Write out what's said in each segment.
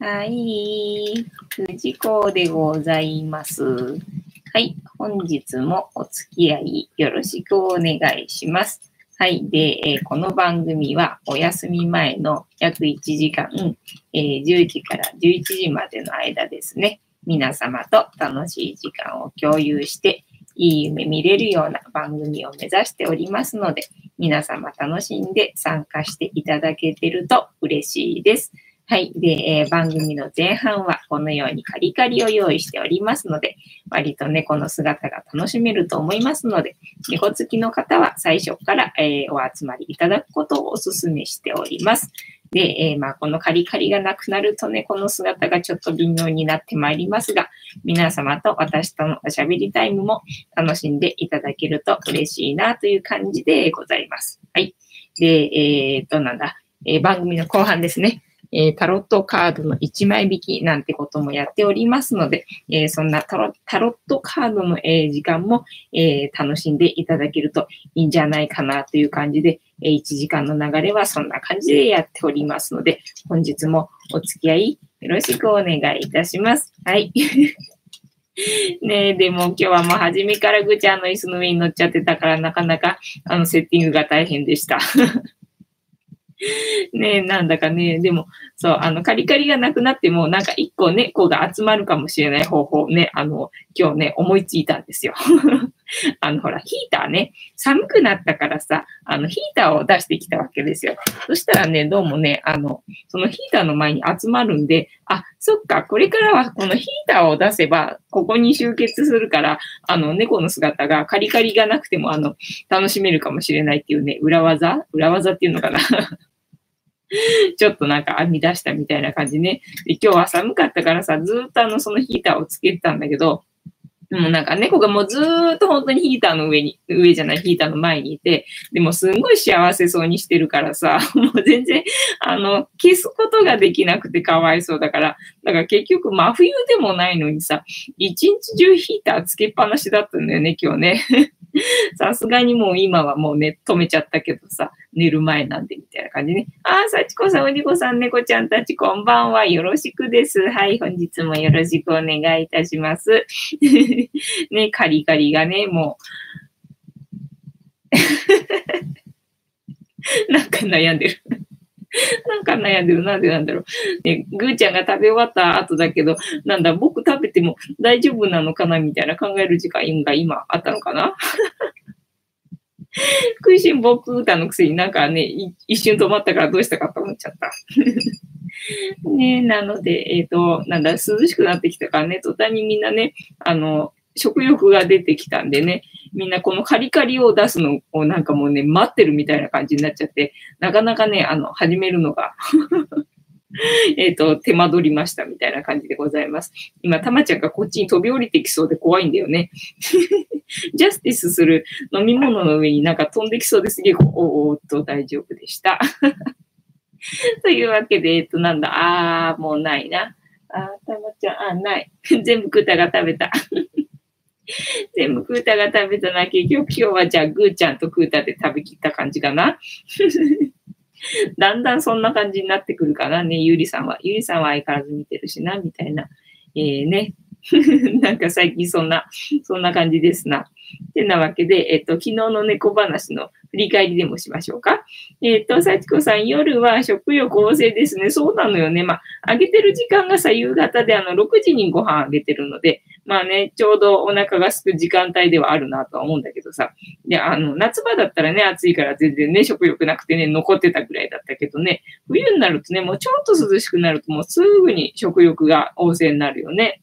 はい。藤子でございます。はい。本日もお付き合いよろしくお願いします。はい。で、え、この番組はお休み前の約1時間、え、10時から11時までの間ですね、皆様と楽しい時間を共有して、いい夢見れるような番組を目指しておりますので、皆様楽しんで参加していただけてると嬉しいです。はい。で、えー、番組の前半はこのようにカリカリを用意しておりますので、割と猫の姿が楽しめると思いますので、猫好きの方は最初から、えー、お集まりいただくことをお勧めしております。で、えー、まあ、このカリカリがなくなるとね、この姿がちょっと微妙になってまいりますが、皆様と私とのおしゃべりタイムも楽しんでいただけると嬉しいなという感じでございます。はい。で、えー、っと、なんだ、えー、番組の後半ですね。えー、タロットカードの1枚引きなんてこともやっておりますので、えー、そんなタロットカードの、えー、時間も、え楽しんでいただけるといいんじゃないかなという感じで、え1時間の流れはそんな感じでやっておりますので、本日もお付き合いよろしくお願いいたします。はい。ねえ、でも今日はもう初めからぐちゃんの椅子の上に乗っちゃってたからなかなかあのセッティングが大変でした。ねえ、なんだかね、でも、そう、あの、カリカリがなくなっても、なんか一個猫が集まるかもしれない方法ね、あの、今日ね、思いついたんですよ。あの、ほら、ヒーターね、寒くなったからさ、あの、ヒーターを出してきたわけですよ。そしたらね、どうもね、あの、そのヒーターの前に集まるんで、あ、そっか、これからはこのヒーターを出せば、ここに集結するから、あの、猫の姿がカリカリがなくても、あの、楽しめるかもしれないっていうね、裏技？裏技っていうのかな？ちょっとなんか編み出したみたいな感じね。で今日は寒かったからさ、ずっとあの、そのヒーターをつけてたんだけど、もうなんか猫がもうずっと本当にヒーターの上に、上じゃない、ヒーターの前にいて、でもすんごい幸せそうにしてるからさ、もう全然、あの、消すことができなくてかわいそうだから、だから結局真冬でもないのにさ、一日中ヒーターつけっぱなしだったんだよね、今日ね。さすがにもう今はもうね、止めちゃったけどさ、寝る前なんでみたいな感じね。ああ、幸子さん、おにこさん、猫ちゃんたち、こんばんは。よろしくです。はい、本日もよろしくお願いいたします。ね、カリカリがね、もう なんか悩んでる なんか悩んでる。なんでなんだろう。ね、ぐーちゃんが食べ終わった後だけど、なんだ、僕食べても大丈夫なのかなみたいな考える時間が今あったのかな？食いしん坊歌のくせになんかね、一瞬止まったからどうしたかと思っちゃった。ねなので、えっ、ー、と、なんだ、涼しくなってきたからね、途端にみんなね、あの、食欲が出てきたんでね、みんなこのカリカリを出すのをなんかもうね、待ってるみたいな感じになっちゃって、なかなかね、あの、始めるのが えっと、手間取りましたみたいな感じでございます。今、たまちゃんがこっちに飛び降りてきそうで怖いんだよね。ジャスティスする飲み物の上になんか飛んできそうですげえ、おおっと大丈夫でした。というわけで、えっと、なんだ、あー、もうないな。あー、たまちゃん、あ、ない。全部クータが食べた。全部クータが食べたな。結局今日はじゃあグーちゃんとクータで食べきった感じかな。だんだんそんな感じになってくるかなね、ゆりさんは。ゆりさんは相変わらず見てるしな、みたいな。えー、ね。なんか最近そんな、そんな感じですな。てなわけで、えっと、昨日の猫話の振り返りでもしましょうか。えっと、幸子さん、夜は食欲旺盛ですね。そうなのよね。まあ、あげてる時間がさ、夕方であの、6時にご飯あげてるので、まあね、ちょうどお腹が空く時間帯ではあるなとは思うんだけどさ。で、あの、夏場だったらね、暑いから全然ね、食欲なくてね、残ってたぐらいだったけどね、冬になるとね、もうちょっと涼しくなるともうすぐに食欲が旺盛になるよね。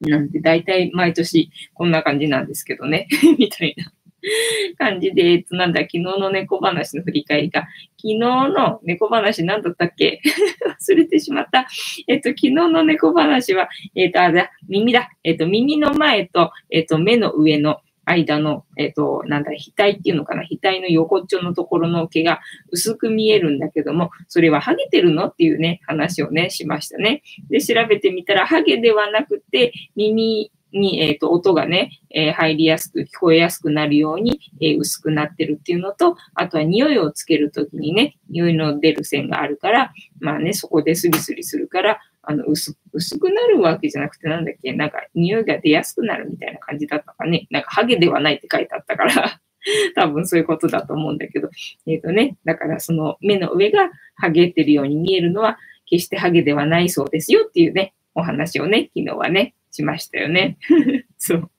なんて大体毎年こんな感じなんですけどね、みたいな。感じで、えっと、なんだ、昨日の猫話の振り返りが、昨日の猫話何だったっけ？忘れてしまった。えっと、昨日の猫話は、えっと、あ、だ、耳だ。えっと、耳の前と、えっと、目の上の間の、えっ、と、なんだ、額っていうのかな、額の横っちょのところの毛が薄く見えるんだけども、それはハゲてるの？っていうね、話をね、しましたね。で、調べてみたら、ハゲではなくて、耳に、えっ、と、音がね、えー、入りやすく、聞こえやすくなるように、えー、薄くなってるっていうのと、あとは匂いをつけるときにね、匂いの出る線があるから、まあね、そこでスリスリするから、あの、薄薄くなるわけじゃなくて、なんだっけ、なんか匂いが出やすくなるみたいな感じだったかね。なんかハゲではないって書いてあったから 多分そういうことだと思うんだけど。えっ、ー、とね、だからその目の上がハゲてるように見えるのは、決してハゲではないそうですよっていうね、お話をね、昨日はね、しましたよね。そう。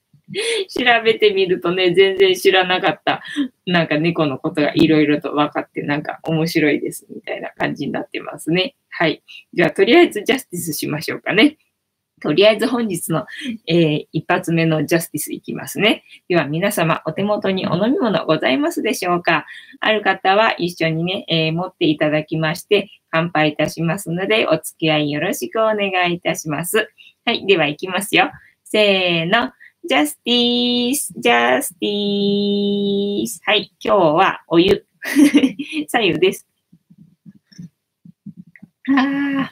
調べてみるとね、全然知らなかった、なんか猫のことがいろいろと分かって、なんか面白いです、みたいな感じになってますね。はい。じゃあ、とりあえずジャスティスしましょうかね。とりあえず本日の、えー、一発目のジャスティスいきますね。では皆様お手元にお飲み物ございますでしょうかある方は一緒にね、えー、持っていただきまして乾杯いたしますのでお付き合いよろしくお願いいたします。はい。では行きますよ。せーの。ジャスティース、ジャスティース。はい。今日はお湯。左右です。ああ。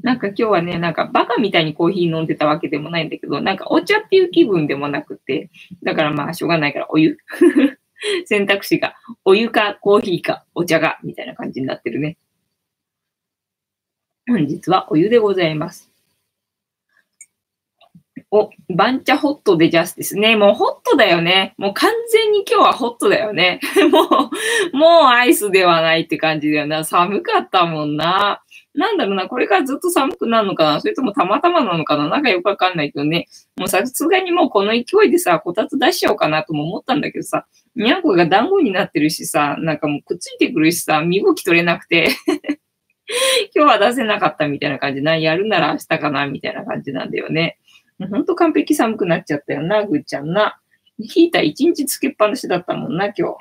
なんか今日はね、なんかバカみたいにコーヒー飲んでたわけでもないんだけど、なんかお茶っていう気分でもなくて、だからまあしょうがないからお湯。選択肢がお湯かコーヒーかお茶が、みたいな感じになってるね。本日はお湯でございます。お、番茶ホットでジャスですね。もうホットだよね。もう完全に今日はホットだよね。もう、もうアイスではないって感じだよな。寒かったもんな。なんだろうな、これからずっと寒くなるのかなそれともたまたまなのかななんかよくわかんないけどね。もうさすがにもうこの勢いでさ、こたつ出しちゃおうかなとも思ったんだけどさ、にゃんこが団子になってるしさ、なんかもうくっついてくるしさ、身動き取れなくて 今日は出せなかったみたいな感じな。やるなら明日かなみたいな感じなんだよね。ほんと完璧寒くなっちゃったよな、ぐっちゃんな。ヒーター一日つけっぱなしだったもんな、今日。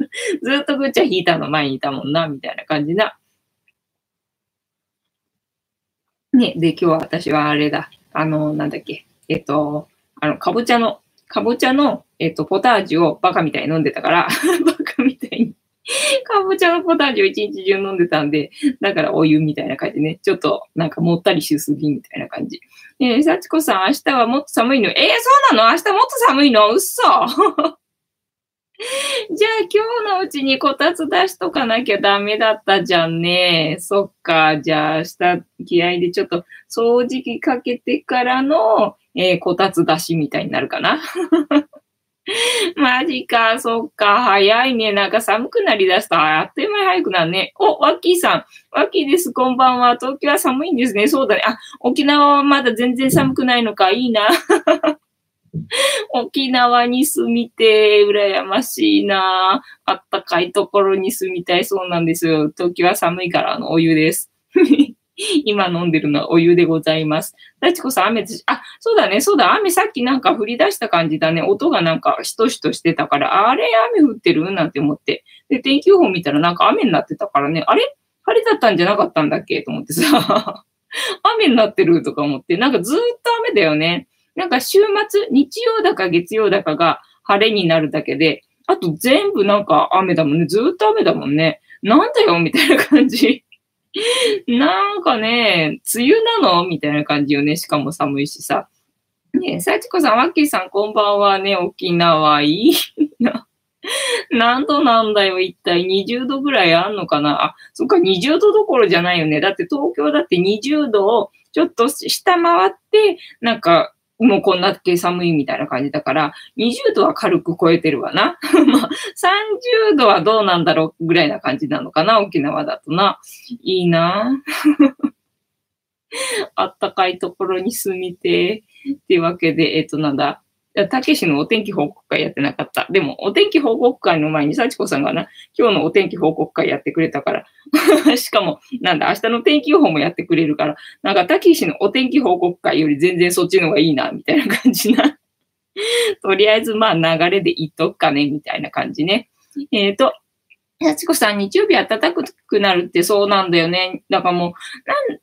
ずっとぐっちゃんヒーターの前にいたもんな、みたいな感じな。ね、で、今日は私はあれだ。あの、なんだっけ。えっと、あの、かぼちゃの、かぼちゃの、えっと、ポタージュをバカみたいに飲んでたから、バカみかぼちゃのポタージュを一日中飲んでたんで、だからお湯みたいな感じね。ちょっとなんかもったりしすぎみたいな感じ。えー、幸子さん、明日はもっと寒いの？えー、そうなの？明日もっと寒いの？うっそじゃあ今日のうちにこたつ出しとかなきゃダメだったじゃんね。そっか。じゃあ明日気合でちょっと掃除機かけてからの、えー、こたつ出しみたいになるかな。マジか、そっか、早いね。なんか寒くなりだしたあっという間に早くなるね。お、ワッキーさん。ワッキーです。こんばんは。東京は寒いんですね。そうだね。あ、沖縄はまだ全然寒くないのか。いいな。沖縄に住みて、羨ましいな。あったかいところに住みたいそうなんですよ。東京は寒いから、あの、お湯です。今飲んでるのはお湯でございます。ちこさん、雨です。あ、そうだね、そうだ、雨さっきなんか降り出した感じだね。音がなんかしとしとしてたから、あれ、雨降ってる？なんて思って。で、天気予報見たらなんか雨になってたからね、あれ？晴れだったんじゃなかったんだっけ？と思ってさ、雨になってるとか思って、なんかずっと雨だよね。なんか週末、日曜だか月曜だかが晴れになるだけで、あと全部なんか雨だもんね。ずっと雨だもんね。なんだよみたいな感じ。なんかね、梅雨なの？みたいな感じよね。しかも寒いしさ。ねえ、幸子さん、ワッキーさん、こんばんはね。沖縄いいな。何度なんだよ、一体。20度ぐらいあんのかな？あ、そっか、20度どころじゃないよね。だって東京だって20度をちょっと下回って、なんかもうこんなけ寒いみたいな感じだから、20度は軽く超えてるわな。まあ、30度はどうなんだろうぐらいな感じなのかな、沖縄だとな。いいな。あったかいところに住みて。っていうわけで、えっ、と、なんだ。たけしのお天気報告会やってなかった。でも、お天気報告会の前に、幸子さんがな、今日のお天気報告会やってくれたから。しかも、なんだ、明日の天気予報もやってくれるから、なんか、たけしのお天気報告会より全然そっちの方がいいな、みたいな感じな。とりあえず、まあ、流れで言っとくかね、みたいな感じね。えっ、ー、と、幸子さん、日曜日暖かくなるってそうなんだよね。だからも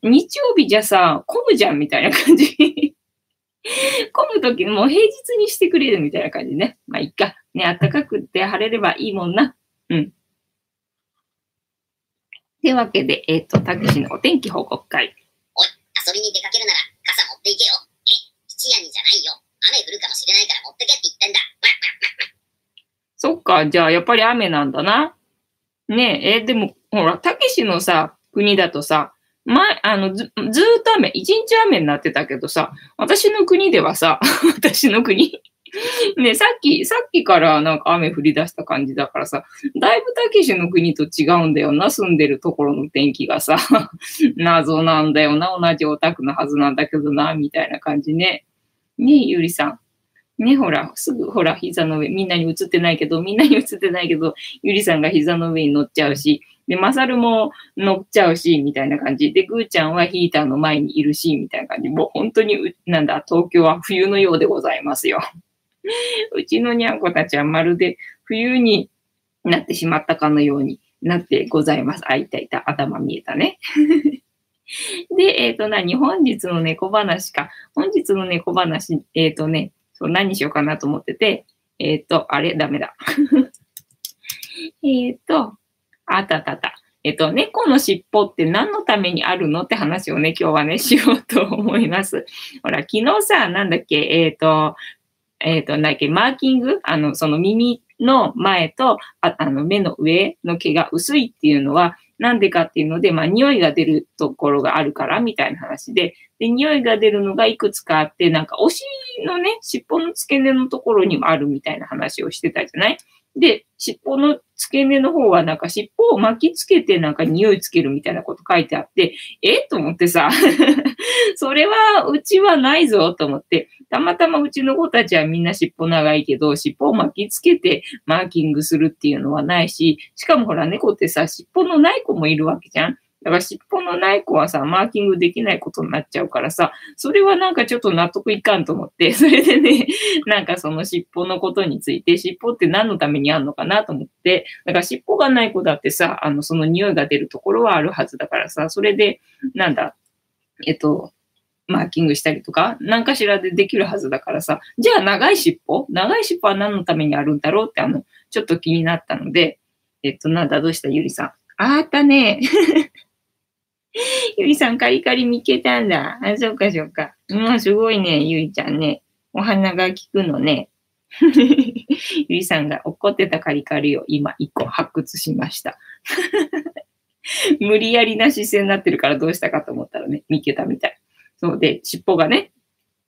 う、日曜日じゃさ、混むじゃん、みたいな感じ。混むときもう平日にしてくれるみたいな感じね。まあ、いっか。ね、暖かくって晴れればいいもんな。うん。というわけで、えっ、ー、と、たけしのお天気報告会。おい、遊びに出かけるなら傘持っていけよ。え、七夜にじゃないよ。雨降るかもしれないから持ってけって言ってんだ。そっか、じゃあやっぱり雨なんだな。ねえ、えー、でも、ほら、たけしのさ、国だとさ、前、あの、ず、ずーっと雨、一日雨になってたけどさ、私の国ではさ、私の国ね、さっき、さっきからなんか雨降り出した感じだからさ、だいぶたけしの国と違うんだよな、住んでるところの天気がさ、謎なんだよな、同じオタクのはずなんだけどな、みたいな感じね。ね、ゆりさん。ね、ほら、すぐ、ほら、膝の上、みんなに映ってないけど、みんなに映ってないけど、ゆりさんが膝の上に乗っちゃうし、で、まさるも乗っちゃうし、みたいな感じ。で、ぐーちゃんはヒーターの前にいるし、みたいな感じ。もう本当に、なんだ、東京は冬のようでございますよ。うちのにゃんこたちはまるで冬になってしまったかのようになってございます。あ、いたいた。頭見えたね。で、えっ、ー、と、何本日の猫話か。本日の猫話、えっ、ー、とね、そう、何しようかなと思ってて、えっ、ー、と、あれダメだ。えっと、あったあったあった。えっと、猫の尻尾って何のためにあるのって話をね、今日はね、しようと思います。ほら、昨日さ、なんだっけ、えっ、ー、と、えっ、ー、と、なんだっけ、マーキング？あの、その耳の前と、ああの、目の上の毛が薄いっていうのは、なんでかっていうので、まあ、匂いが出るところがあるから、みたいな話で、で、匂いが出るのがいくつかあって、なんか、お尻のね、尻尾の付け根のところにもあるみたいな話をしてたじゃない？で、尻尾の付け根の方はなんか尻尾を巻きつけてなんか匂いつけるみたいなこと書いてあって、え？と思ってさ、それはうちはないぞと思って、たまたまうちの子たちはみんな尻尾長いけど、尻尾を巻きつけてマーキングするっていうのはないし、しかもほら猫ってさ、尻尾のない子もいるわけじゃん。だから尻尾のない子はさ、マーキングできないことになっちゃうからさ、それはなんかちょっと納得いかんと思って、それでね、なんかその尻尾のことについて、尻尾って何のためにあんのかなと思って、だから尻尾がない子だってさ、あの、その匂いが出るところはあるはずだからさ、それで、なんだ、えっと、マーキングしたりとか、何かしらでできるはずだからさ、じゃあ長い尻尾長い尻尾は何のためにあるんだろうってあの、ちょっと気になったので、えっと、なんだ、どうしたゆりさん。あったね。ゆいさん、カリカリ見つけたんだ。あ、そうかそうか。うんすごいね、ゆいちゃんね。お花が効くのね。ゆいさんが怒ってたカリカリを今一個発掘しました。無理やりな姿勢になってるからどうしたかと思ったらね、見つけたみたい。そうで、尻尾がね、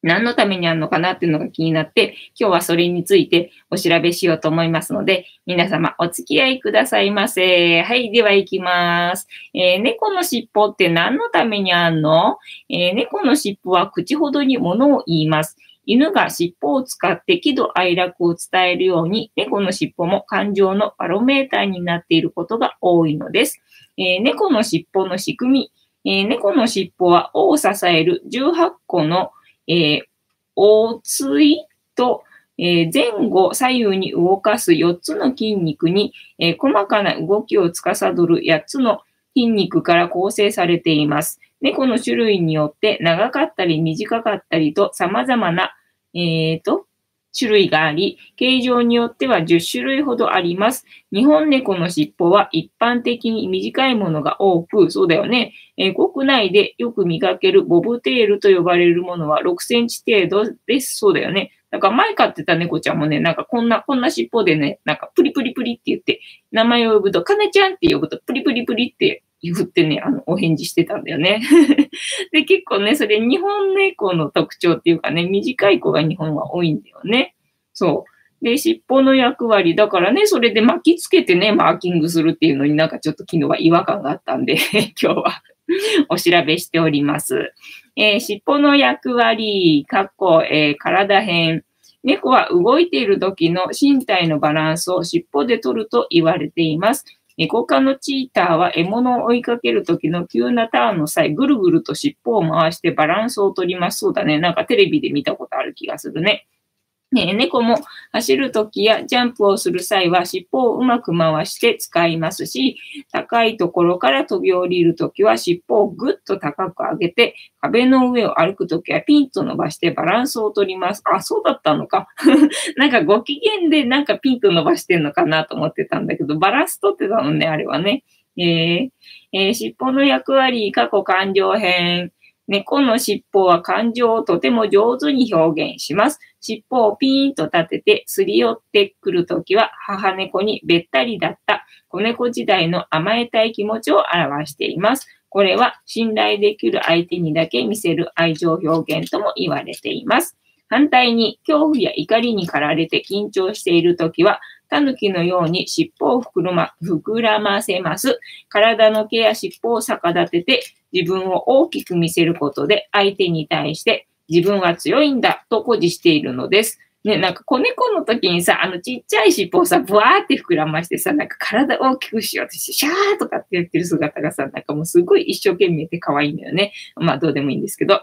何のためにあるのかなっていうのが気になって、今日はそれについてお調べしようと思いますので、皆様お付き合いくださいませ。はい、では行きます。えー、猫の尻尾って何のためにあんの、えー、猫の尻尾は口ほどに物を言います。犬が尻尾を使って喜怒哀楽を伝えるように、猫の尻尾も感情のバロメーターになっていることが多いのです。えー、猫の尻尾の仕組み、え、猫の尻尾は尾を支える18個のえー、おついと、えー、前後左右に動かす4つの筋肉に、えー、細かな動きを司る8つの筋肉から構成されています。猫の種類によって長かったり短かったりと様々な、えーと、種類があり、形状によっては10種類ほどあります。日本猫の尻尾は一般的に短いものが多く、そうだよね。えー、国内でよく見かけるボブテールと呼ばれるものは6センチ程度です。そうだよね。なんか前飼ってた猫ちゃんもね、なんかこんな、こんな尻尾でね、なんかプリプリプリって言って、名前を呼ぶと、カネちゃんって呼ぶと、プリプリプリって言ってね、あの、お返事してたんだよね。で、結構ね、それ日本猫の特徴っていうかね、短い子が日本は多いんだよね。そう。で、尻尾の役割、だからね、それで巻きつけてね、マーキングするっていうのになんかちょっと昨日は違和感があったんで 今日はお調べしております。えー、尻尾の役割、かっこ、えー、体編。猫は動いている時の身体のバランスを尻尾で取ると言われています。猫科のチーターは獲物を追いかけるときの急なターンの際、ぐるぐると尻尾を回してバランスを取ります。そうだね。なんかテレビで見たことある気がするね。ね、猫も走るときやジャンプをする際は尻尾をうまく回して使いますし、高いところから飛び降りるときは尻尾をぐっと高く上げて、壁の上を歩くときはピンと伸ばしてバランスを取ります。あ、そうだったのか。なんかご機嫌でなんかピンと伸ばしてんのかなと思ってたんだけど、バランス取ってたのね、あれはね。えーえー、尻尾の役割、過去完了編。猫の尻尾は感情をとても上手に表現します。尻尾をピーンと立ててすり寄ってくるときは母猫にべったりだった子猫時代の甘えたい気持ちを表しています。これは信頼できる相手にだけ見せる愛情表現とも言われています。反対に、恐怖や怒りに駆られて緊張しているときは、狸のように尻尾を膨らま膨らませます。体の毛や尻尾を逆立てて自分を大きく見せることで相手に対して自分は強いんだと誇示しているのです。ね、なんか子猫の時にさ、あのちっちゃい尻尾をさ、ブワーって膨らましてさ、なんか体大きくしようとして、シャーとかってやってる姿がさ、なんかもうすごい一生懸命で可愛いんだよね。まあどうでもいいんですけど。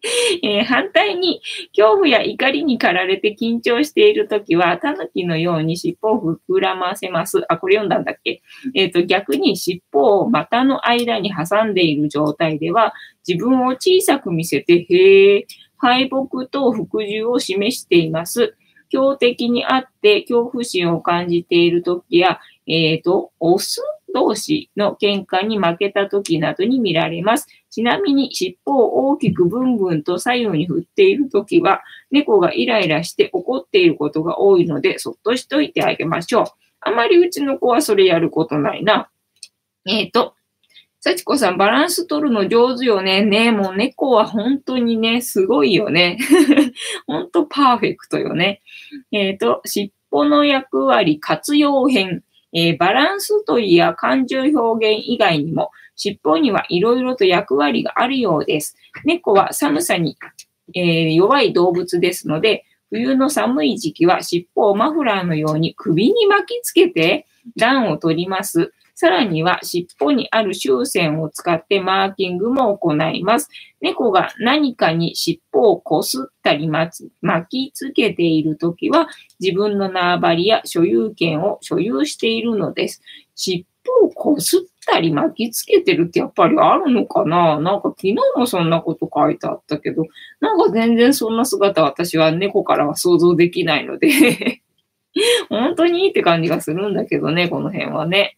えー、反対に、恐怖や怒りに駆られて緊張しているときは、タヌキのように尻尾を膨らませます。あ、これ読んだんだっけ？えっ、ー、と、逆に尻尾を股の間に挟んでいる状態では、自分を小さく見せて、へえ、敗北と服従を示しています。強敵にあって恐怖心を感じているときや、えっ、ー、と、オス同士の喧嘩に負けたときなどに見られます。ちなみに尻尾を大きくブンブンと左右に振っているときは、猫がイライラして怒っていることが多いので、そっとしといてあげましょう。あまりうちの子はそれやることないな。えっ、ー、と、幸子さん、バランス取るの上手よね。ねもう猫は本当にね、すごいよね。本当パーフェクトよね。えっ、ー、と、尻尾の役割活用編。えー、バランスといや感情表現以外にも、尻尾にはいろいろと役割があるようです。猫は寒さに、えー、弱い動物ですので、冬の寒い時期は尻尾をマフラーのように首に巻きつけて暖を取ります。さらには尻尾にある終線を使ってマーキングも行います。猫が何かに尻尾をこすったり巻きつけているときは自分の縄張りや所有権を所有しているのです。尻尾をこすったり巻きつけてるってやっぱりあるのかな？なんか昨日もそんなこと書いてあったけど、なんか全然そんな姿私は猫からは想像できないので 本当にいいって感じがするんだけどね、この辺はね。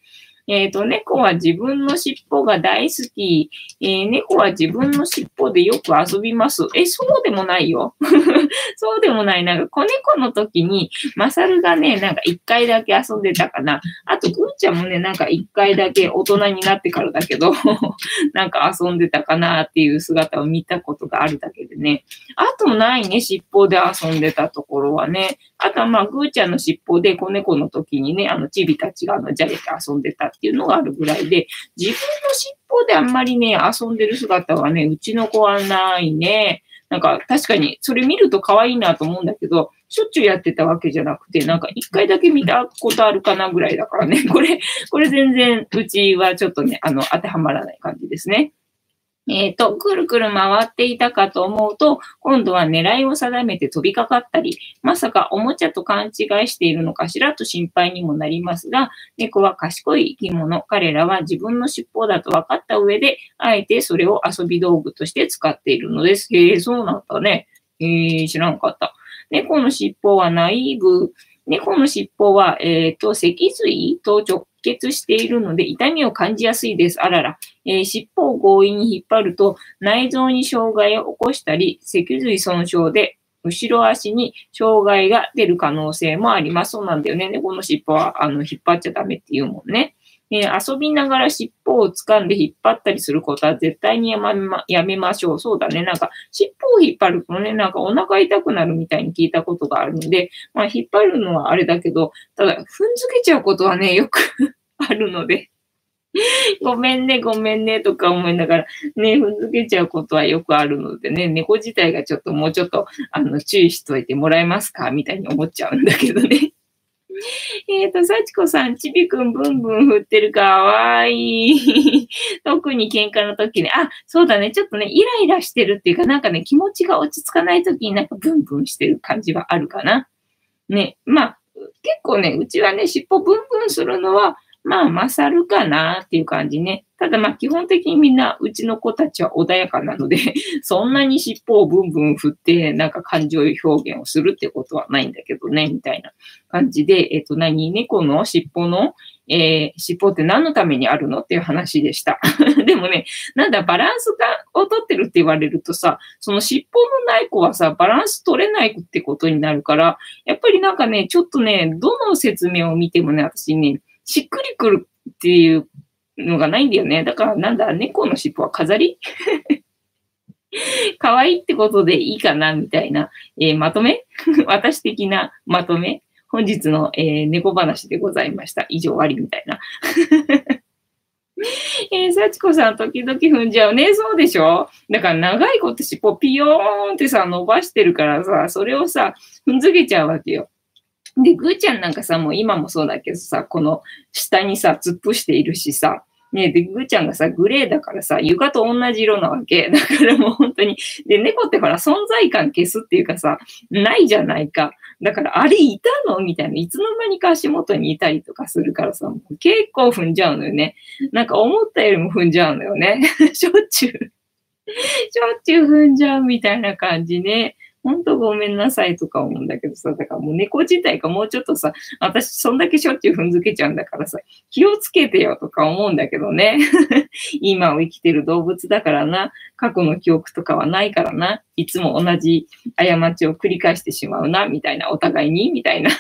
えっ、ー、と、猫は自分の尻尾が大好き。えー、猫は自分の尻尾でよく遊びます。え、そうでもないよ。そうでもない。なんか子猫の時に、マサルがね、なんか一回だけ遊んでたかな。あと、ぐーちゃんもね、なんか一回だけ大人になってからだけど、なんか遊んでたかなっていう姿を見たことがあるだけでね。あとないね、尻尾で遊んでたところはね。あとはまあ、ぐーちゃんの尻尾で子猫の時にね、あの、チビたちがあの、じゃれて遊んでたっていうのがあるぐらいで、自分の尻尾であんまりね、遊んでる姿はね、うちの子はないね。なんか確かにそれ見ると可愛いなと思うんだけど、しょっちゅうやってたわけじゃなくて、なんか一回だけ見たことあるかなぐらいだからね。これ、これ全然うちはちょっとね、あの、当てはまらない感じですね。えっ、ー、と、くるくる回っていたかと思うと、今度は狙いを定めて飛びかかったり、まさかおもちゃと勘違いしているのかしらと心配にもなりますが、猫は賢い生き物。彼らは自分の尻尾だと分かった上で、あえてそれを遊び道具として使っているのです。へえ、そうなんだね。へえ、知らんかった。猫の尻尾はナイーブ。猫の尻尾は、えっ、ー、と、脊髄と直結しているので痛みを感じやすいです。あらら。えー、尻尾を強引に引っ張ると内臓に障害を起こしたり、脊髄損傷で後ろ足に障害が出る可能性もあります。そうなんだよね。猫の尻尾はあの引っ張っちゃダメって言うもんね。えー、遊びながら尻尾を掴んで引っ張ったりすることは絶対にやめまやめましょう。そうだね。なんか尻尾を引っ張るとね、なんかお腹痛くなるみたいに聞いたことがあるので、まあ引っ張るのはあれだけど、ただ踏んづけちゃうことはね、よく あるので ごめんね、ごめんね、とか思いながら、ね、踏んづけちゃうことはよくあるのでね、猫自体がちょっともうちょっと、あの、注意しといてもらえますか？みたいに思っちゃうんだけどね。えっと、幸子さん、ちびくんブンブン振ってるかわいい。特に喧嘩の時ね。あ、そうだね。ちょっとね、イライラしてるっていうか、なんかね、気持ちが落ち着かない時になんかブンブンしてる感じはあるかな。ね。まあ、結構ね、うちはね、尻尾ブンブンするのは、まあ、勝るかなっていう感じね。ただまあ基本的にみんなうちの子たちは穏やかなので そんなに尻尾をブンブン振ってなんか感情表現をするってことはないんだけどね、みたいな感じで、えっ、と何猫の尻尾の、えー、尻尾って何のためにあるのっていう話でした。でもね、なんだバランスがを取ってるって言われるとさ、その尻尾のない子はさ、バランス取れないってことになるから、やっぱりなんかね、ちょっとね、どの説明を見てもね、私ね、しっくりくるっていうのがないんだよね。だからなんだ、猫の尻尾は飾り？可愛いってことでいいかなみたいな、えー、まとめ？私的なまとめ？本日の、えー、猫話でございました。以上終わりみたいな。えー、幸子さん、時々踏んじゃうね。そうでしょ？だから長いこと尻尾ピヨーンってさ、伸ばしてるからさ、それをさ、踏んづけちゃうわけよ。で、ぐーちゃんなんかさ、もう今もそうだけどさ、この下にさ、突っ伏しているしさ、ねで、ぐーちゃんがさ、グレーだからさ、床と同じ色なわけ。だからもう本当に。で、猫ってほら、存在感消すっていうかさ、ないじゃないか。だから、あれいたのみたいな。いつの間にか足元にいたりとかするからさ、結構踏んじゃうのよね。なんか思ったよりも踏んじゃうのよね。しょっちゅう。しょっちゅう踏んじゃうみたいな感じね。ほんとごめんなさいとか思うんだけどさ、だからもう猫自体がもうちょっとさ、私そんだけしょっちゅう踏んづけちゃうんだからさ、気をつけてよとか思うんだけどね。今を生きてる動物だからな、過去の記憶とかはないからな、いつも同じ過ちを繰り返してしまうな、みたいな、お互いに、みたいな。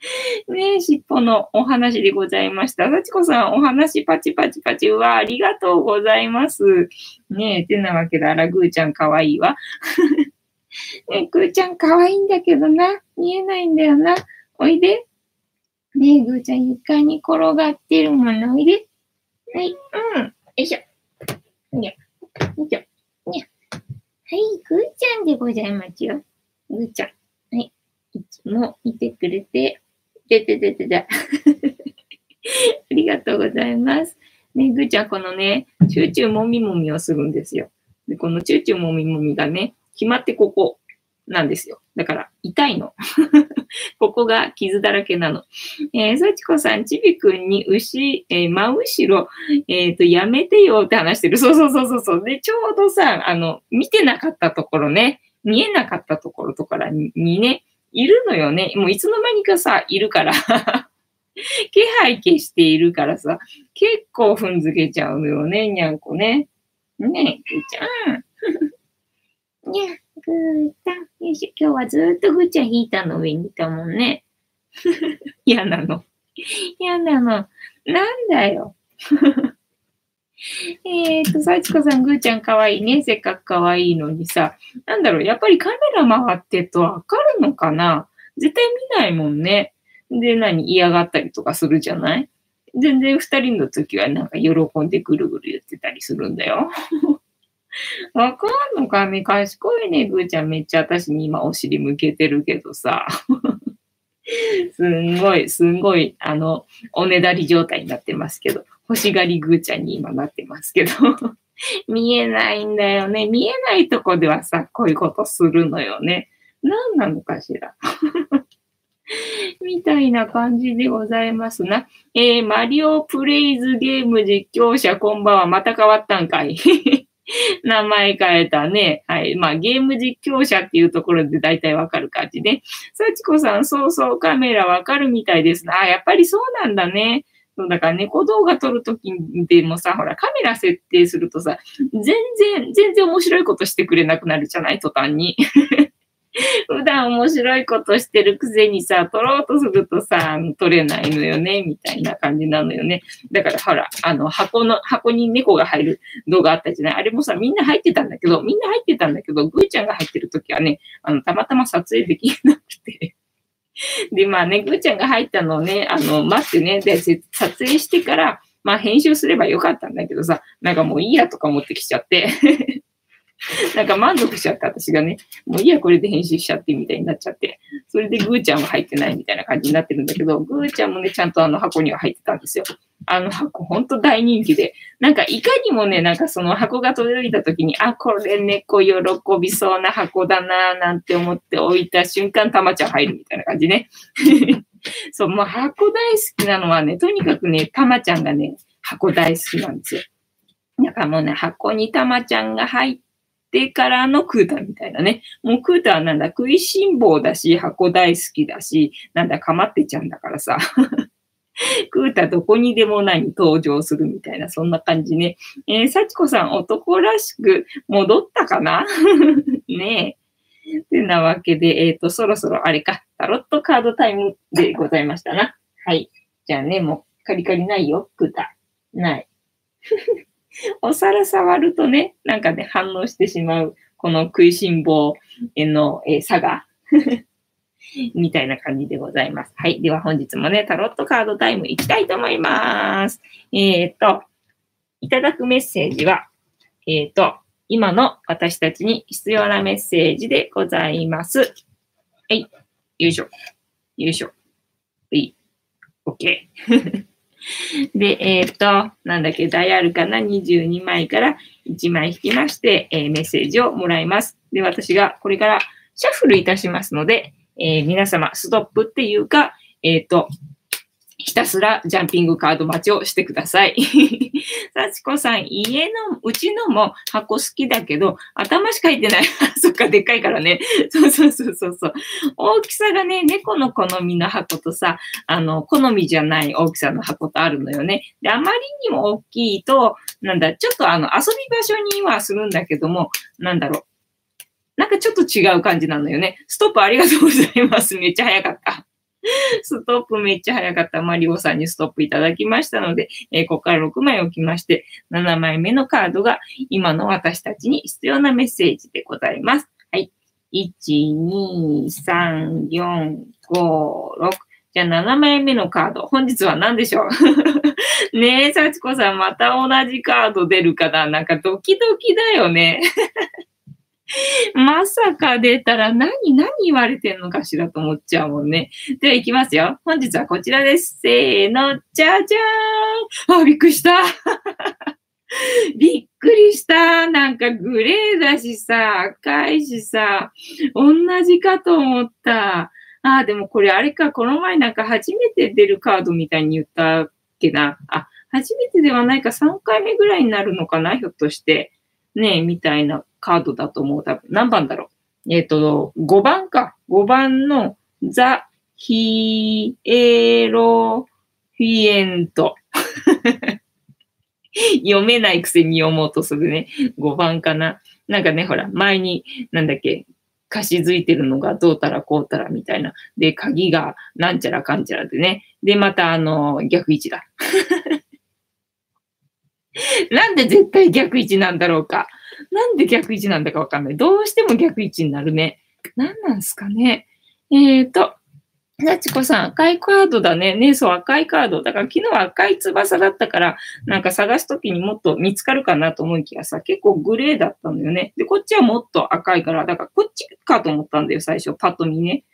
ねえ、尻尾のお話でございました。幸子さん、お話パチパチパチ。うわ、ありがとうございます。ねえ、てなわけで、あら、ぐーちゃんかわいいわ。ねえ、ぐーちゃんかわいんだけどな。見えないんだよな。おいで。ねえ、ぐーちゃん床に転がってるもの。おいで。はい、うん。よいしょ。にゃ。よいしょ。にゃ。はい、ぐーちゃんでございますよ。ぐーちゃん。はい。いつもいてくれて、でてててて。ありがとうございます。ね、ぐーちゃん、このね、チューチューもみもみをするんですよ。で、このチューチューもみもみがね、決まってここなんですよ。だから、痛いの。ここが傷だらけなの。えー、幸子さん、ちびくんに牛、えー、真後ろ、えっ、ー、と、やめてよって話してる。そうそうそうそう。で、ちょうどさ、あの、見てなかったところね、見えなかったところとかにね、いるのよね。もういつの間にかさ、いるから 気配消しているからさ、結構踏んづけちゃうのよね、にゃんこね。ねえ、ちゃん。にゃ、ぐーたん。よいしょ。今日はずっとぐーちゃんヒーターの上にいたもんね。嫌なの。嫌なの。なんだよ。えっと、幸子さん、ぐーちゃんかわいいね。せっかくかわいいのにさ。なんだろう、やっぱりカメラ回ってるとわかるのかな絶対見ないもんね。で、何嫌がったりとかするじゃない？全然二人の時はなんか喜んでぐるぐる言ってたりするんだよ。わかんのかね賢いね、ぐーちゃん。めっちゃ私に今お尻向けてるけどさ。すんごい、すんごい、あの、おねだり状態になってますけど、欲しがりぐーちゃんに今なってますけど。見えないんだよね。見えないとこではさ、こういうことするのよね。何なのかしら。みたいな感じでございますな。えー、マリオプレイズゲーム実況者こんばんは。また変わったんかい。名前変えたね。はい。まあ、ゲーム実況者っていうところで大体わかる感じね。幸子さん、そうそう、カメラわかるみたいですな。あ、やっぱりそうなんだね。そうだから猫動画撮るときでもさ、ほら、カメラ設定するとさ、全然、全然面白いことしてくれなくなるじゃない？途端に。普段面白いことしてるくせにさ、撮ろうとするとさ、撮れないのよね、みたいな感じなのよね。だからほら、あの、箱の、箱に猫が入る動画あったじゃない？あれもさ、みんな入ってたんだけど、みんな入ってたんだけど、ぐーちゃんが入ってる時はね、あの、たまたま撮影できなくて。で、まあね、ぐーちゃんが入ったのをね、あの、待ってね、で、撮影してから、まあ編集すればよかったんだけどさ、なんかもういいやとか思ってきちゃって なんか満足しちゃった私がね、もういいや、これで編集しちゃってみたいになっちゃって、それでぐーちゃんは入ってないみたいな感じになってるんだけど、ぐーちゃんもね、ちゃんとあの箱には入ってたんですよ。あの箱、ほんと大人気で、なんかいかにもね、なんかその箱が届いた時に、あ、これ猫喜びそうな箱だなぁなんて思って置いた瞬間、たまちゃん入るみたいな感じね。そう、もう箱大好きなのはね、とにかくね、たまちゃんがね、箱大好きなんですよ。だかもうね、箱にたまちゃんが入ってからのクータみたいなね。もうクータはなんだ、食いしん坊だし、箱大好きだし、なんだ、かまってちゃんだからさ。クータどこにでも何登場するみたいな、そんな感じね。えー、幸子さん、男らしく戻ったかな？ねえ。てなわけで、えっ、ー、と、そろそろあれか、タロットカードタイムでございましたな。はい。じゃあね、もう、カリカリないよ、クータ。ない。お皿触るとね、なんかね、反応してしまう、この食いしん坊への、えー、差が みたいな感じでございます。はい。では本日もね、タロットカードタイムいきたいと思います。えっ、ー、と、いただくメッセージは、えっ、ー、と、今の私たちに必要なメッセージでございます。はい。よいしょ。よいしょ。はい。OK。で、えっ、ー、と、なんだっけ、ダイヤルかな ?22 枚から1枚引きまして、えー、メッセージをもらいます。で、私がこれからシャッフルいたしますので、えー、皆様、ストップっていうか、えっ、と、ひたすらジャンピングカード待ちをしてください。幸子さん、家の、うちのも箱好きだけど、頭しか入ってない。そっか、でっかいからね。そうそうそうそうそう。大きさがね、猫の好みの箱とさ、あの、好みじゃない大きさの箱とあるのよね。で、あまりにも大きいと、なんだ、ちょっとあの、遊び場所にはするんだけども、なんだろう。なんかちょっと違う感じなのよね。ストップありがとうございます。めっちゃ早かった。ストップめっちゃ早かったマリオさんにストップいただきましたので、えー、ここから6枚置きまして、7枚目のカードが今の私たちに必要なメッセージでございます。はい。1、2、3、4、5、6。じゃあ7枚目のカード。本日は何でしょう？ねえ、幸子さんまた同じカード出るかな？なんかドキドキだよね。まさか出たら何、何言われてんのかしらと思っちゃうもんね。では行きますよ。本日はこちらです。せーの、じゃじゃーんあ、びっくりした びっくりした。なんかグレーだしさ、赤いしさ、同じかと思った。あ、でもこれあれか、この前なんか初めて出るカードみたいに言ったっけな。あ、初めてではないか3回目ぐらいになるのかな、ひょっとして。ね、みたいなカードだと思う。多分何番だろう？えっ、ー、と、5番か。5番のザ・ヒエロフィエント。読めないくせに読もうとするね。5番かな。なんかね、ほら、前に、なんだっけ、貸し付いてるのがどうたらこうたらみたいな。で、鍵がなんちゃらかんちゃらでね。で、またあの、逆位置だ。なんで絶対逆位置なんだろうか。なんで逆位置なんだかわかんない。どうしても逆位置になるね。何なんすかね。えっ、ー、と、なちこさん、赤いカードだね。ね、そう、赤いカード。だから昨日は赤い翼だったから、なんか探すときにもっと見つかるかなと思いきやさ、結構グレーだったのよね。で、こっちはもっと赤いから、だからこっちかと思ったんだよ、最初、パッと見ね。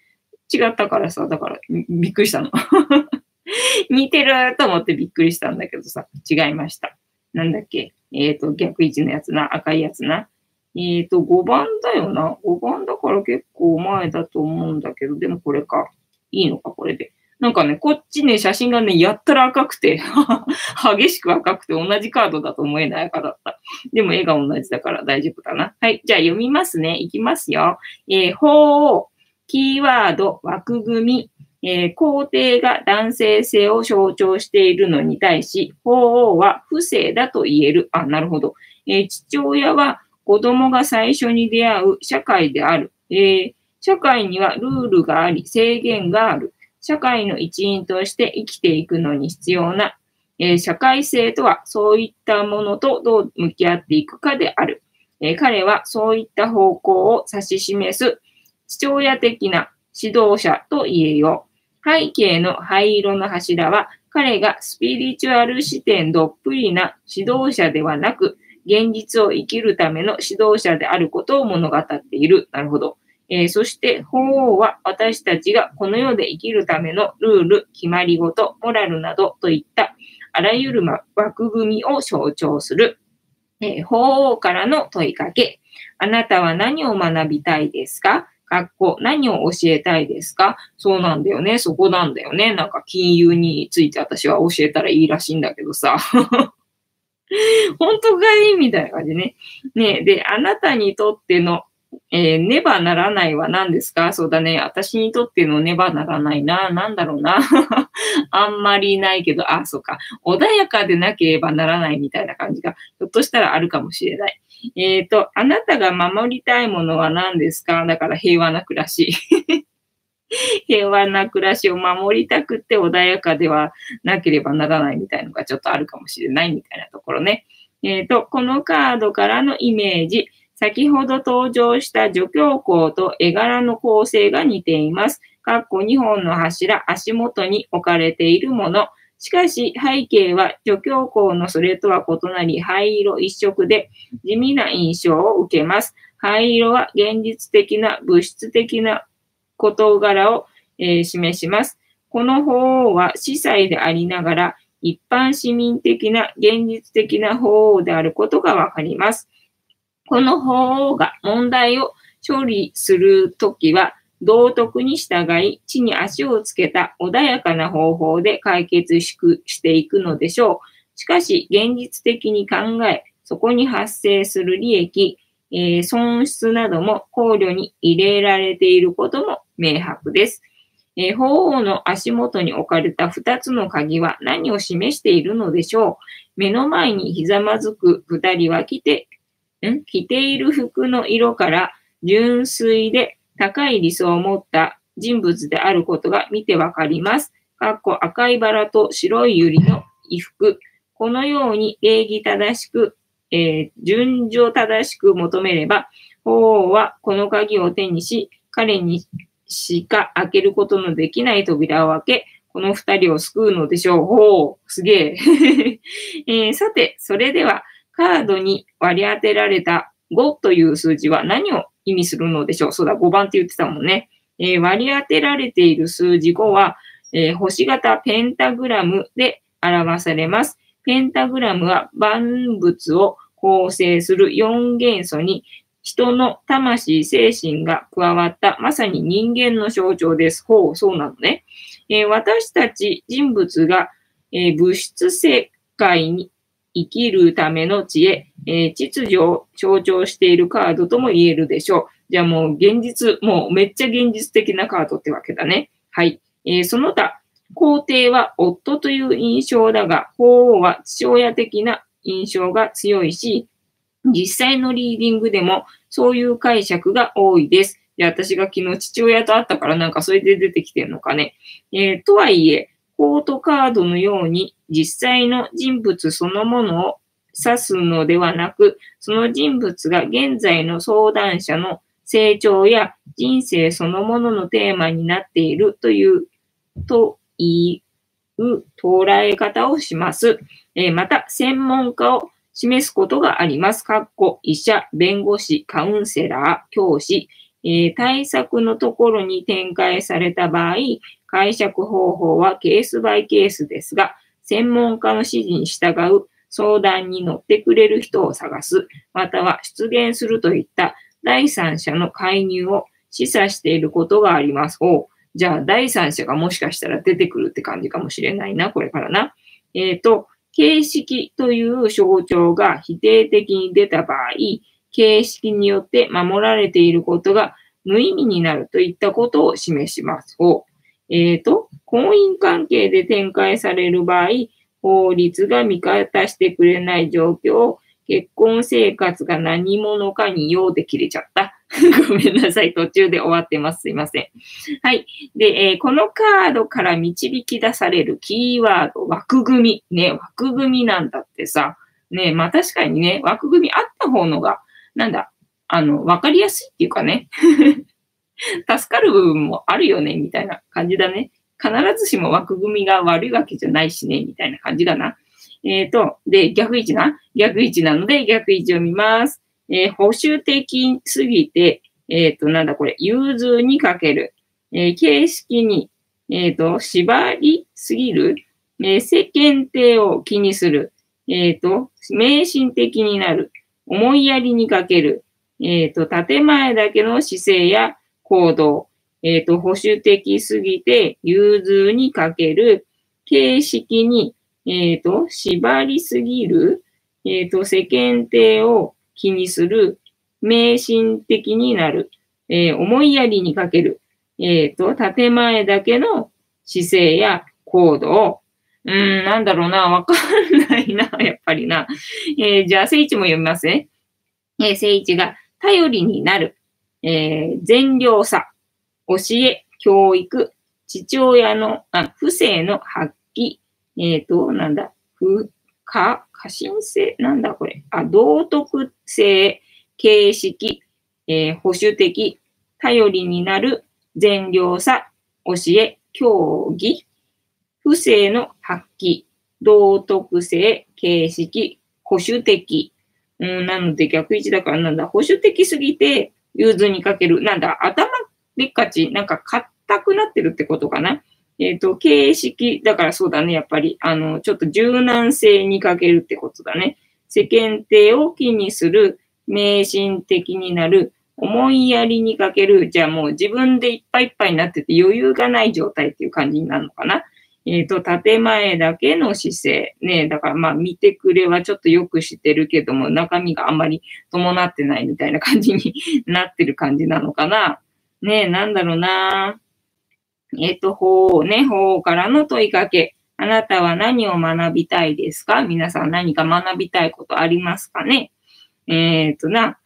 違ったからさ、だからびっくりしたの。似てると思ってびっくりしたんだけどさ、違いました。なんだっけ？えっ、ー、と、逆位置のやつな、赤いやつな。えっ、ー、と、5番だよな。5番だから結構前だと思うんだけど、でもこれか。いいのか、これで。なんかね、こっちね、写真がね、やったら赤くて 激しく赤くて同じカードだと思えない赤だった。でも絵が同じだから大丈夫かな。はい。じゃあ読みますね。いきますよ。えー、法、キーワード、枠組み、えー、皇帝が男性性を象徴しているのに対し、法王は不正だと言える。あ、なるほど。えー、父親は子供が最初に出会う社会である。えー、社会にはルールがあり、制限がある。社会の一員として生きていくのに必要な、えー、社会性とはそういったものとどう向き合っていくかである。えー、彼はそういった方向を指し示す父親的な指導者と言えよう。背景の灰色の柱は、彼がスピリチュアル視点どっぷりな指導者ではなく、現実を生きるための指導者であることを物語っている。なるほど。えー、そして、法王は私たちがこの世で生きるためのルール、決まり事、モラルなどといったあらゆる枠組みを象徴する。えー、法王からの問いかけ。あなたは何を学びたいですか？学校、何を教えたいですか？そうなんだよね。そこなんだよね。なんか金融について私は教えたらいいらしいんだけどさ。本当かい？みたいな感じね。ねで、あなたにとっての、えー、ねばならないは何ですか？そうだね。私にとってのねばならないな。なんだろうな。あんまりないけど、あ、そうか。穏やかでなければならないみたいな感じが、ひょっとしたらあるかもしれない。えっ、ー、と、あなたが守りたいものは何ですか？だから平和な暮らし。平和な暮らしを守りたくって穏やかではなければならないみたいのがちょっとあるかもしれないみたいなところね。えっ、ー、と、このカードからのイメージ、先ほど登場した助教項と絵柄の構成が似ています。かっこ2本の柱、足元に置かれているもの。しかし、背景は助教項のそれとは異なり、灰色一色で地味な印象を受けます。灰色は現実的な物質的な事柄を、えー、示します。この法王は司祭でありながら、一般市民的な現実的な法王であることがわかります。この法王が問題を処理するときは、道徳に従い、地に足をつけた穏やかな方法で解決していくのでしょう。しかし、現実的に考え、そこに発生する利益、えー、損失なども考慮に入れられていることも明白です。えー、鳳凰の足元に置かれた二つの鍵は何を示しているのでしょう目の前にひざまずく二人は着て、ん？着ている服の色から純粋で高い理想を持った人物であることが見てわかります。かっこ赤いバラと白い百合の衣服。このように礼儀正しく、えー、順序正しく求めれば、法王はこの鍵を手にし、彼にしか開けることのできない扉を開け、この二人を救うのでしょう。ほう、すげえ えー、さて、それでは、カードに割り当てられた5という数字は何を意味するのでしょう？そうだ、5番って言ってたもんね。えー、割り当てられている数字5は、えー、星型ペンタグラムで表されます。ペンタグラムは万物を構成する4元素に人の魂、精神が加わったまさに人間の象徴です。ほう、そうなのね。えー、私たち人物が、え、物質世界に生きるための知恵、えー、秩序を象徴しているカードとも言えるでしょう。じゃあもう現実、もうめっちゃ現実的なカードってわけだね。はい。えー、その他、皇帝は夫という印象だが、法王は父親的な印象が強いし、実際のリーディングでもそういう解釈が多いです。で、私が昨日父親と会ったからなんかそれで出てきてるのかね。えー、とはいえ、コートカードのように実際の人物そのものを指すのではなく、その人物が現在の相談者の成長や人生そのもののテーマになっているという、という捉え方をします。えー、また、専門家を示すことがあります。かっこ、医者、弁護士、カウンセラー、教師、えー、対策のところに展開された場合、解釈方法はケースバイケースですが、専門家の指示に従う相談に乗ってくれる人を探す、または出現するといった第三者の介入を示唆していることがあります。おじゃあ第三者がもしかしたら出てくるって感じかもしれないな、これからな。えっ、ー、と、形式という象徴が否定的に出た場合、形式によって守られていることが無意味になるといったことを示します。おえっ、ー、と、婚姻関係で展開される場合、法律が味方してくれない状況、結婚生活が何者かに用で切れちゃった。ごめんなさい。途中で終わってます。すいません。はい。で、えー、このカードから導き出されるキーワード、枠組み。ね、枠組みなんだってさ。ね、まあ確かにね、枠組みあった方のが、なんだ、あの、わかりやすいっていうかね。助かる部分もあるよね、みたいな感じだね。必ずしも枠組みが悪いわけじゃないしね、みたいな感じだな。えっ、ー、と、で、逆位置な？逆位置なので、逆位置を見ます。えー、保守的すぎて、えっ、ー、と、なんだこれ、融通にかける。え形式に、えっ、と、縛りすぎる。え世間体を気にする。えっ、と、迷信的になる。思いやりにかける。えっ、と、建前だけの姿勢や行動。えっ、ー、と、保守的すぎて融通にかける、形式に、えっ、ー、と、縛りすぎる、えっ、ー、と、世間体を気にする、迷信的になる、え思いやりにかける、えっ、と、建前だけの姿勢や行動、うん、なんだろうな、わかんないな、やっぱりな。えー、じゃあ、聖一も読みますね。えー、聖一が頼りになる、えー、善良さ、教え、教育、父親の、あ、不正の発揮、えっ、ー、と、なんだ、不、か、過信性、なんだこれ、あ、道徳性、形式、えー、保守的、頼りになる、善良さ、教え、教義、不正の発揮、道徳性、形式、保守的。うん、なので逆位置だからなんだ、保守的すぎて、融通にかける。なんだ、頭でっかち、なんか硬くなってるってことかな？えっ、ー、と、形式、だからそうだね、やっぱり、あの、ちょっと柔軟性にかけるってことだね。世間体を気にする、迷信的になる、思いやりにかける、じゃあもう自分でいっぱいいっぱいになってて余裕がない状態っていう感じになるのかな？えっ、ー、と、建前だけの姿勢。ね、だからまあ見てくれはちょっとよくしてるけども、中身があんまり伴ってないみたいな感じになってる感じなのかな。ね、なんだろうな。えっ、ー、と、法ね、法からの問いかけ。あなたは何を学びたいですか？皆さん何か学びたいことありますかね？えっ、ー、とな。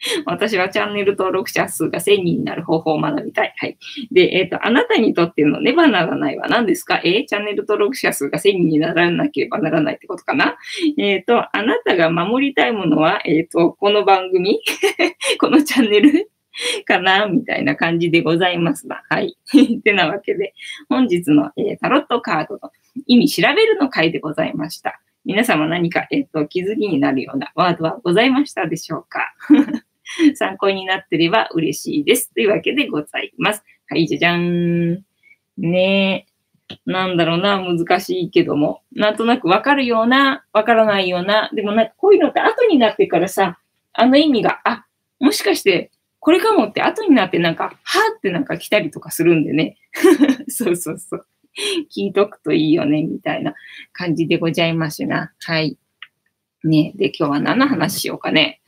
私はチャンネル登録者数が1000人になる方法を学びたい。はい。で、えっ、ー、と、あなたにとってのねばならないは何ですか？えー、チャンネル登録者数が1000人にならなければならないってことかな？えっ、ー、と、あなたが守りたいものは、えっ、と、この番組？このチャンネル？かな？みたいな感じでございますが。はい。っ てなわけで、本日の、えタロットカードの意味調べるの回でございました。皆様何か、えっ、と、気づきになるようなワードはございましたでしょうか？参考になってれば嬉しいです。というわけでございます。はい、じゃじゃーん。ねえ。なんだろうな、難しいけども、なんとなくわかるような、わからないような、でもなんかこういうのって後になってからさ、あの意味が、あ、もしかしてこれかもって後になってなんか、はーってなんか来たりとかするんでね。そうそうそう。聞いとくといいよね、みたいな感じでございますな。はい。ねで、今日は何の話しようかね。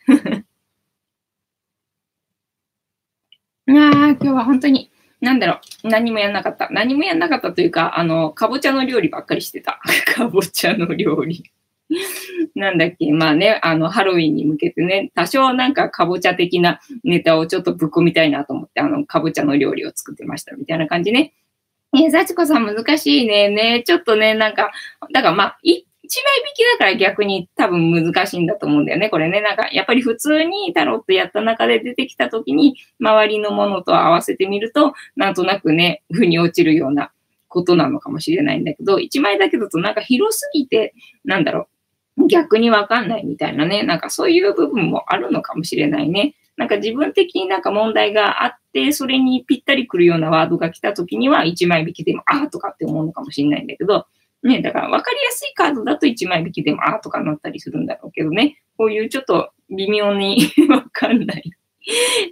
ああ、今日は本当に、なんだろう、何もやんなかった。何もやんなかったというか、あの、かぼちゃの料理ばっかりしてた。かぼちゃの料理。なんだっけ、まあね、あの、ハロウィンに向けてね、多少なんかかぼちゃ的なネタをちょっとぶっ込みたいなと思って、あの、かぼちゃの料理を作ってましたみたいな感じね。え幸子さん難しいね。ね、ちょっとね、なんか、だからまあ、一枚引きだから逆に多分難しいんだと思うんだよね。これね、なんか、やっぱり普通にタロットやった中で出てきた時に、周りのものと合わせてみると、なんとなくね、腑に落ちるようなことなのかもしれないんだけど、一枚だけだとなんか広すぎて、なんだろう、逆にわかんないみたいなね、なんかそういう部分もあるのかもしれないね。なんか自分的になんか問題があって、それにぴったりくるようなワードが来た時には1枚引きでも、ああとかって思うのかもしれないんだけど、ね、だから分かりやすいカードだと1枚引きでも、ああとかなったりするんだろうけどね、こういうちょっと微妙に わかんない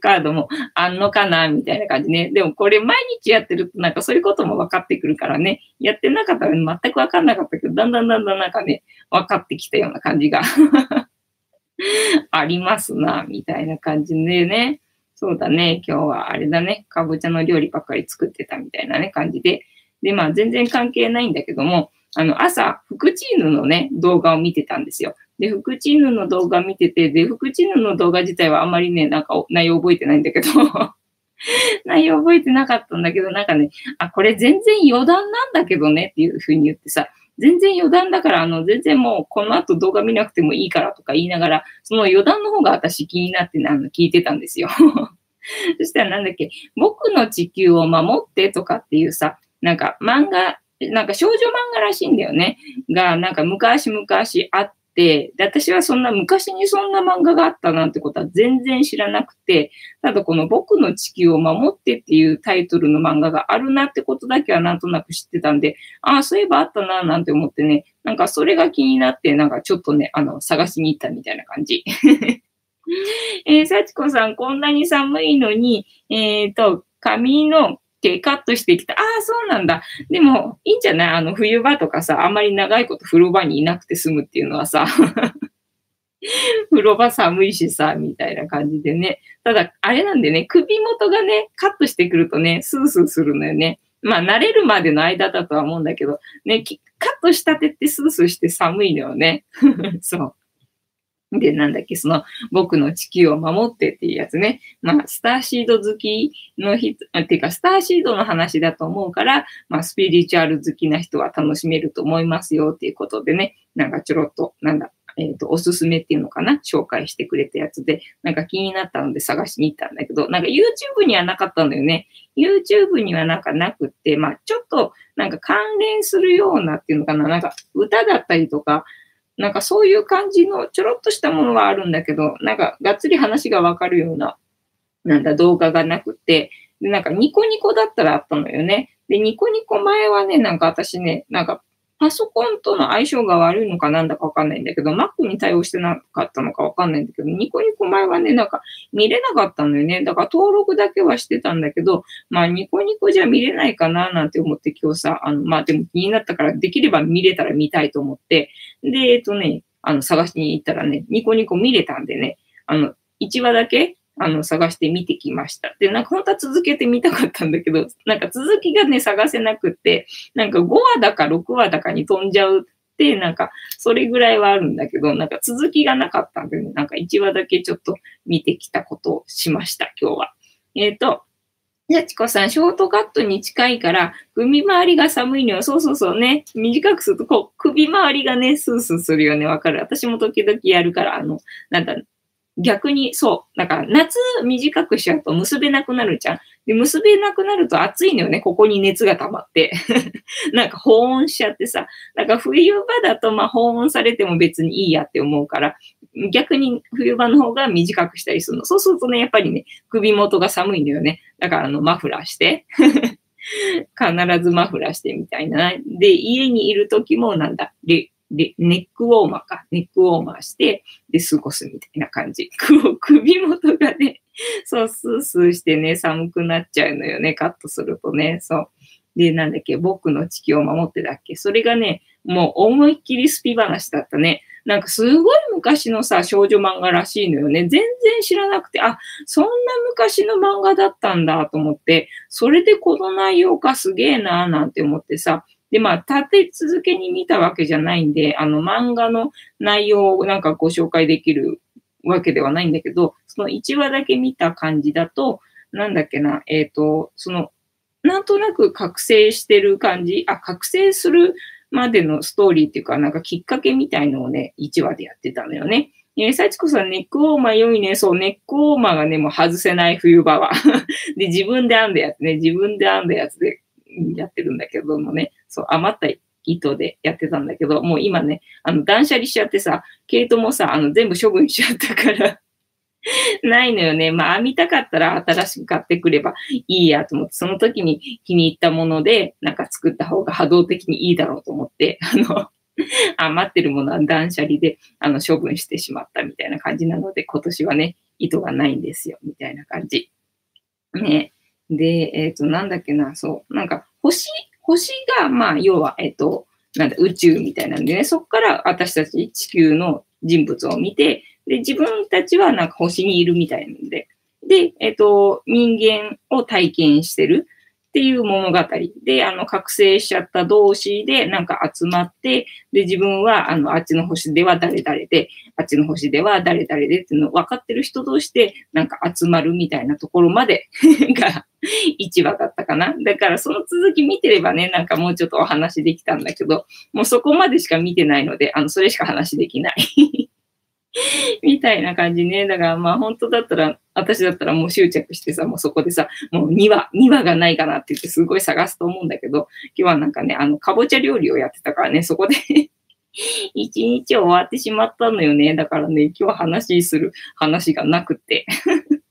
カードもあんのかなみたいな感じね。でもこれ毎日やってるとなんかそういうことも分かってくるからね。やってなかったら全く分かんなかったけど、だんだんだんだんなんかね、分かってきたような感じが ありますな、みたいな感じでね。そうだね。今日はあれだね。かぼちゃの料理ばっかり作ってたみたいなね、感じで。で、まあ全然関係ないんだけども、あの、朝、フクチーヌのね、動画を見てたんですよ。で、フクチーヌの動画見てて、で、フクチーヌの動画自体はあんまりね、なんか内容覚えてないんだけど 内容覚えてなかったんだけど、なんかね、あ、これ全然余談なんだけどねっていうふうに言ってさ、全然余談だから、あの、全然もうこの後動画見なくてもいいからとか言いながら、その余談の方が私気になって、あの、聞いてたんですよ そしたらなんだっけ、僕の地球を守ってとかっていうさ、なんか漫画、なんか少女漫画らしいんだよね。が、なんか昔々あって、で、私はそんな昔にそんな漫画があったなんてことは全然知らなくて、ただこの僕の地球を守ってっていうタイトルの漫画があるなってことだけはなんとなく知ってたんで、ああ、そういえばあったななんて思ってね、なんかそれが気になって、なんかちょっとね、あの、探しに行ったみたいな感じ。えー、幸子さん、こんなに寒いのに、えっ、ー、と、髪の毛カットしてきた。ああ、そうなんだ。でも、いいんじゃない？あの、冬場とかさ、あんまり長いこと風呂場にいなくて済むっていうのはさ、風呂場寒いしさ、みたいな感じでね。ただ、あれなんでね、首元がね、カットしてくるとね、スースーするのよね。まあ、慣れるまでの間だとは思うんだけど、ね、カットしたてってスースーして寒いのよね。そう。で、なんだっけ、その、僕の地球を守ってっていうやつね。まあ、スターシード好きの人、っていうか、スターシードの話だと思うから、まあ、スピリチュアル好きな人は楽しめると思いますよっていうことでね、なんかちょろっと、なんだ、えっ、ー、と、おすすめっていうのかな？紹介してくれたやつで、なんか気になったので探しに行ったんだけど、なんか YouTube にはなかったんだよね。YouTube にはなんかなくって、まあ、ちょっと、なんか関連するようなっていうのかな？なんか歌だったりとか、なんかそういう感じのちょろっとしたものはあるんだけど、なんかがっつり話がわかるような、なんだ動画がなくて、で、なんかニコニコだったらあったのよね。で、ニコニコ前はね、なんか私ね、なんかパソコンとの相性が悪いのかなんだかわかんないんだけど、Mac に対応してなかったのかわかんないんだけど、ニコニコ前はね、なんか見れなかったのよね。だから登録だけはしてたんだけど、まあニコニコじゃ見れないかななんて思って今日さ、あの、まあでも気になったからできれば見れたら見たいと思って、で、えっとね、あの探しに行ったらね、ニコニコ見れたんでね、あの、1話だけあの、探して見てきました。で、なんか本当は続けてみたかったんだけど、なんか続きがね、探せなくって、なんか5話だか6話だかに飛んじゃうって、なんか、それぐらいはあるんだけど、なんか続きがなかったんで、ね、なんか1話だけちょっと見てきたことをしました、今日は。えっ、ー、と、じゃちこさん、ショートカットに近いから、首周りが寒いのよ。そうそうそうね。短くすると、こう、首周りがね、スースーするよね。わかる。私も時々やるから、あの、なんだ、逆に、そう。だから、夏短くしちゃうと結べなくなるじゃん。で、結べなくなると暑いのよね。ここに熱が溜まって。なんか保温しちゃってさ。だか冬場だと、まあ保温されても別にいいやって思うから、逆に冬場の方が短くしたりするの。そうするとね、やっぱりね、首元が寒いのよね。だから、あの、マフラーして。必ずマフラーしてみたいな。で、家にいる時もなんだ、で、ネックウォーマーか、ネックウォーマーして、で、過ごすみたいな感じ。首元がね、そう、スースーしてね、寒くなっちゃうのよね、カットするとね、そう。で、なんだっけ、僕の地球を守ってだっけ。それがね、もう思いっきりスピ話だったね。なんかすごい昔のさ、少女漫画らしいのよね。全然知らなくて、あ、そんな昔の漫画だったんだと思って、それでこの内容かすげえなーなんて思ってさ、で、まあ、立て続けに見たわけじゃないんで、あの、漫画の内容をなんかご紹介できるわけではないんだけど、その1話だけ見た感じだと、なんだっけな、えっ、ー、と、その、なんとなく覚醒してる感じ、あ、覚醒するまでのストーリーっていうか、なんかきっかけみたいのをね、1話でやってたのよね。えー、幸子さん、ネックウォーマー良いね。そう、ネックウォーマーがね、もう外せない冬場は。で、自分で編んだやつね、自分で編んだやつでやってるんだけどもね、そう、余った糸でやってたんだけど、もう今ね、あの、断捨離しちゃってさ、毛糸もさ、あの、全部処分しちゃったから ないのよね。まあ、編みたかったら新しく買ってくればいいやと思って、その時に気に入ったもので、なんか作った方が波動的にいいだろうと思って、あの、余ってるものは断捨離で、あの、処分してしまったみたいな感じなので、今年はね、糸がないんですよ、みたいな感じ。ね。で、えっ、ー、と、なんだっけな、そう、なんか、星、星が、まあ、要は、えっ、ー、と、なんだ、宇宙みたいなんでね、そこから私たち地球の人物を見て、で、自分たちはなんか星にいるみたいなんで、で、えっ、と、人間を体験してる。っていう物語で、あの、覚醒しちゃった同士でなんか集まって、で、自分は、あの、あっちの星では誰々で、あっちの星では誰々でっていうのを分かってる人同士でなんか集まるみたいなところまで が1話だったかな。だからその続き見てればね、なんかもうちょっとお話できたんだけど、もうそこまでしか見てないので、あの、それしか話できない みたいな感じね。だからまあ本当だったら、私だったらもう執着してさ、もうそこでさ、もう2話、2話がないかなって言ってすごい探すと思うんだけど、今日はなんかね、あの、かぼちゃ料理をやってたからね、そこで 一日終わってしまったのよね。だからね、今日話する話がなくて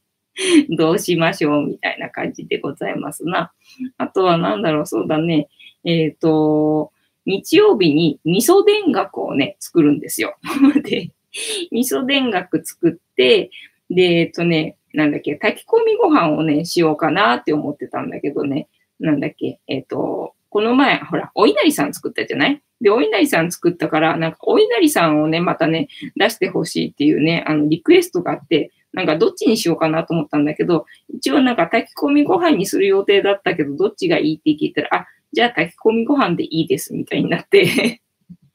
どうしましょうみたいな感じでございますな。あとはなんだろう、そうだね。えっ、ー、と、日曜日に味噌田楽をね、作るんですよ。で、味噌田楽作って、で、えっとね、なんだっけ、炊き込みご飯をね、しようかなって思ってたんだけどね、なんだっけ、えっと、この前、ほら、お稲荷さん作ったじゃない？で、お稲荷さん作ったから、なんか、お稲荷さんをね、またね、出してほしいっていうね、あの、リクエストがあって、なんか、どっちにしようかなと思ったんだけど、一応なんか、炊き込みご飯にする予定だったけど、どっちがいいって聞いたら、あ、じゃあ炊き込みご飯でいいです、みたいになって。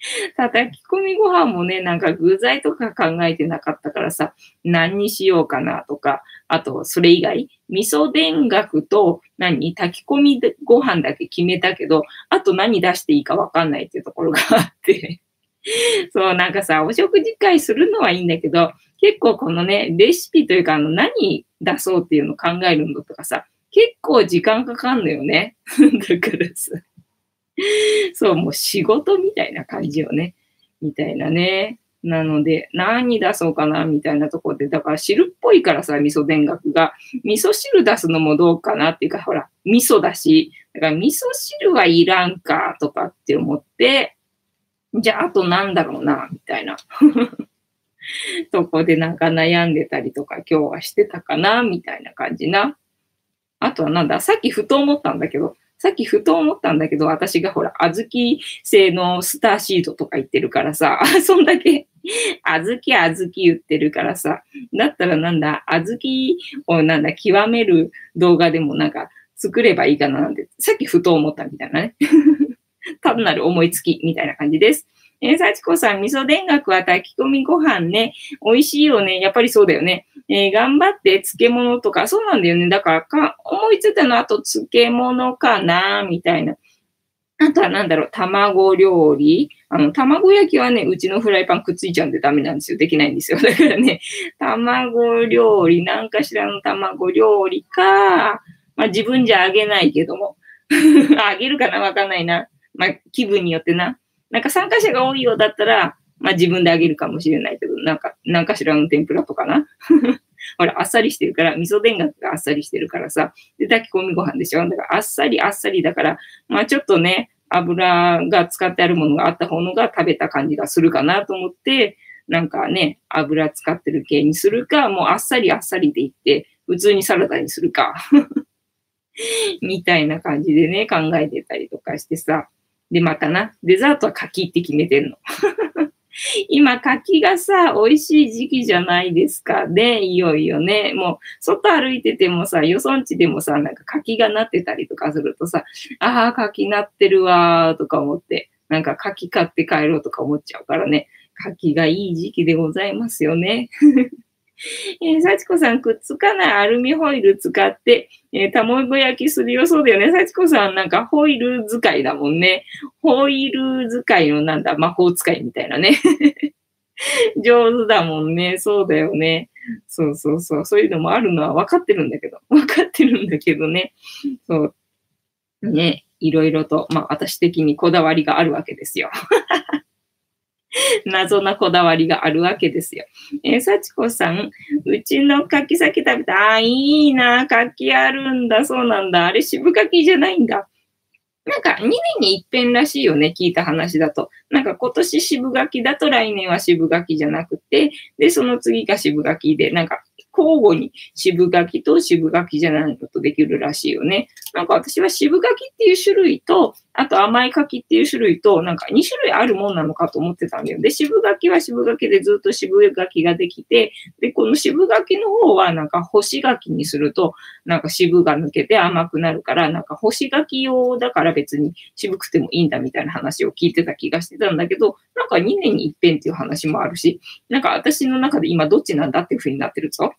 炊き込みご飯もね、なんか具材とか考えてなかったからさ、何にしようかなとか、あと、それ以外、味噌田楽と何炊き込みご飯だけ決めたけど、あと何出していいかわかんないっていうところがあって そう、なんかさ、お食事会するのはいいんだけど、結構このね、レシピというか、あの、何出そうっていうのを考えるのとかさ、結構時間かかんのよね。だからさ。そう、もう仕事みたいな感じよね。みたいなね。なので、何出そうかな、みたいなとこで、だから汁っぽいからさ、味噌田楽が。味噌汁出すのもどうかなっていうか、ほら、味噌だし、だから味噌汁はいらんか、とかって思って、じゃあ、あとなんだろうな、みたいな。とこでなんか悩んでたりとか今日はしてたかな、みたいな感じな。あとはなんだ、さっきふと思ったんだけど、さっきふと思ったんだけど、私がほら、小豆製のスターシードとか言ってるからさ、そんだけ、小豆小豆言ってるからさ、だったらなんだ、小豆をなんだ、極める動画でもなんか作ればいいかななんて、さっきふと思ったみたいなね。単なる思いつきみたいな感じです。えー、幸子さん、味噌田楽は炊き込みご飯ね、美味しいよね。やっぱりそうだよね。えー、頑張って漬物とか、そうなんだよね。だからか、思いついたのあと漬物かな、みたいな。あとはなんだろう、卵料理。あの、卵焼きはね、うちのフライパンくっついちゃうんでダメなんですよ。できないんですよ。だからね、卵料理、なんかしらの卵料理か、まあ自分じゃあげないけども。あげるかな？わかんないな。まあ気分によってな。なんか参加者が多いようだったら、まあ自分であげるかもしれないけど、なんか、なんかしらの天ぷらとかな。ほら、あっさりしてるから、味噌田楽があっさりしてるからさ、で、炊き込みご飯でしょだからあっさりあっさりだから、まあちょっとね、油が使ってあるものがあった方のが食べた感じがするかなと思って、なんかね、油使ってる系にするか、もうあっさりあっさりでいって、普通にサラダにするか みたいな感じでね、考えてたりとかしてさ。で、またな、デザートは柿って決めてんの。今、柿がさ、美味しい時期じゃないですか。で、いよいよね、もう、外歩いててもさ、よそんちでもさ、なんか柿がなってたりとかするとさ、ああ、柿なってるわーとか思って、なんか柿買って帰ろうとか思っちゃうからね、柿がいい時期でございますよね。えー、幸子さん、くっつかないアルミホイル使って、えー、卵焼きするよ。そうだよね。幸子さん、なんかホイル使いだもんね。ホイル使いのなんだ、魔法使いみたいなね。上手だもんね。そうだよね。そうそうそう。そういうのもあるのは分かってるんだけど。分かってるんだけどね。そう。ね。いろいろと、まあ私的にこだわりがあるわけですよ。謎なこだわりがあるわけですよ。え、幸子さん、うちの柿先食べた。あ、いいな。柿あるんだ。そうなんだ。あれ渋柿じゃないんだ。なんか2年に一遍らしいよね、聞いた話だと。なんか今年渋柿だと来年は渋柿じゃなくて、で、その次が渋柿で、なんか交互に渋柿と渋柿じゃないのとできるらしいよね。なんか私は渋柿っていう種類と、あと甘い柿っていう種類と、なんか2種類あるもんなのかと思ってたんだよ。で、渋柿は渋柿でずっと渋柿ができて、で、この渋柿の方はなんか干し柿にすると、なんか渋が抜けて甘くなるから、なんか干し柿用だから別に渋くてもいいんだみたいな話を聞いてた気がしてたんだけど、なんか2年に一遍っていう話もあるし、なんか私の中で今どっちなんだっていう風になってるぞ。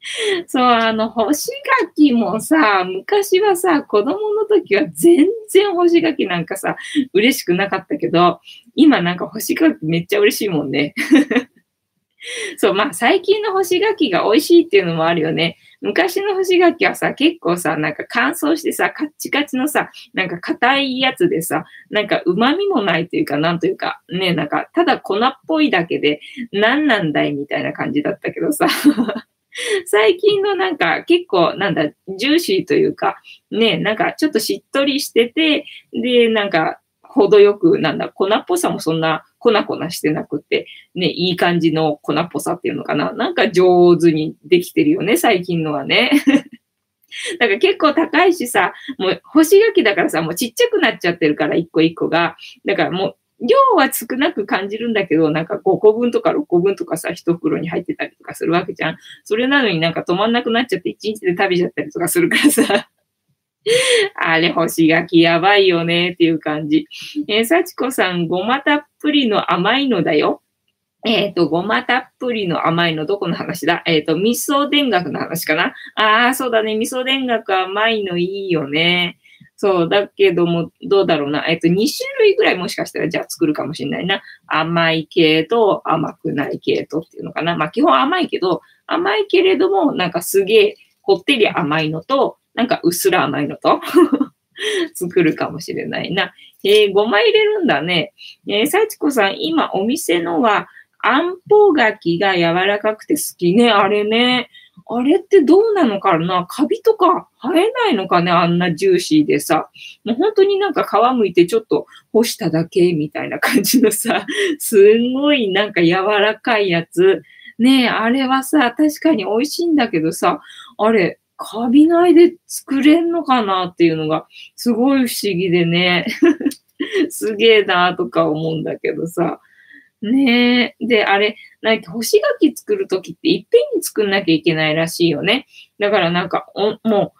そう、あの、干し柿もさ、昔はさ、子供の時は全然干し柿なんかさ、嬉しくなかったけど、今なんか干し柿めっちゃ嬉しいもんね。そう、まあ最近の干し柿が美味しいっていうのもあるよね。昔の干し柿はさ、結構さ、なんか乾燥してさ、カッチカチのさ、なんか硬いやつでさ、なんか旨味もないというか、なんというか、ね、なんかただ粉っぽいだけで、何なんだいみたいな感じだったけどさ。最近のなんか結構なんだ、ジューシーというか、ね、なんかちょっとしっとりしてて、で、なんか程よく、なんだ、粉っぽさもそんな粉々してなくて、ね、いい感じの粉っぽさっていうのかな。なんか上手にできてるよね、最近のはね。だから結構高いしさ、もう干し柿だからさ、もうちっちゃくなっちゃってるから、一個一個が。だからもう量は少なく感じるんだけど、なんか5個分とか6個分とかさ、一袋に入ってたりとかするわけじゃん。それなのになんか止まんなくなっちゃって1日で食べちゃったりとかするからさ。あれ、干し柿やばいよねっていう感じ。えー、幸子さん、ごまたっぷりの甘いのだよ。えっ、ー、と、ごまたっぷりの甘いのどこの話だ？えっ、ー、と、味噌田楽の話かな？ああ、そうだね。味噌田楽甘いのいいよね。そう、だけども、どうだろうな。えっ、と、2種類ぐらいもしかしたらじゃあ作るかもしれないな。甘い系と甘くない系とっていうのかな。まあ、基本甘いけど、甘いけれども、なんかすげえ、こってり甘いのと、なんかうっすら甘いのと 作るかもしれないな。えー、ごま入れるんだね。えー、幸子さん、今お店のは、あんぽ柿が柔らかくて好きね。あれね。あれってどうなのかな？カビとか生えないのかね？あんなジューシーでさ。もう本当になんか皮むいてちょっと干しただけみたいな感じのさ、すんごいなんか柔らかいやつ。ねえ、あれはさ、確かに美味しいんだけどさ、あれ、カビないで作れんのかなっていうのがすごい不思議でね。すげえなとか思うんだけどさ。ねえ。で、あれ、なんか干し柿作るときっていっぺんに作んなきゃいけないらしいよね。だからなんか、も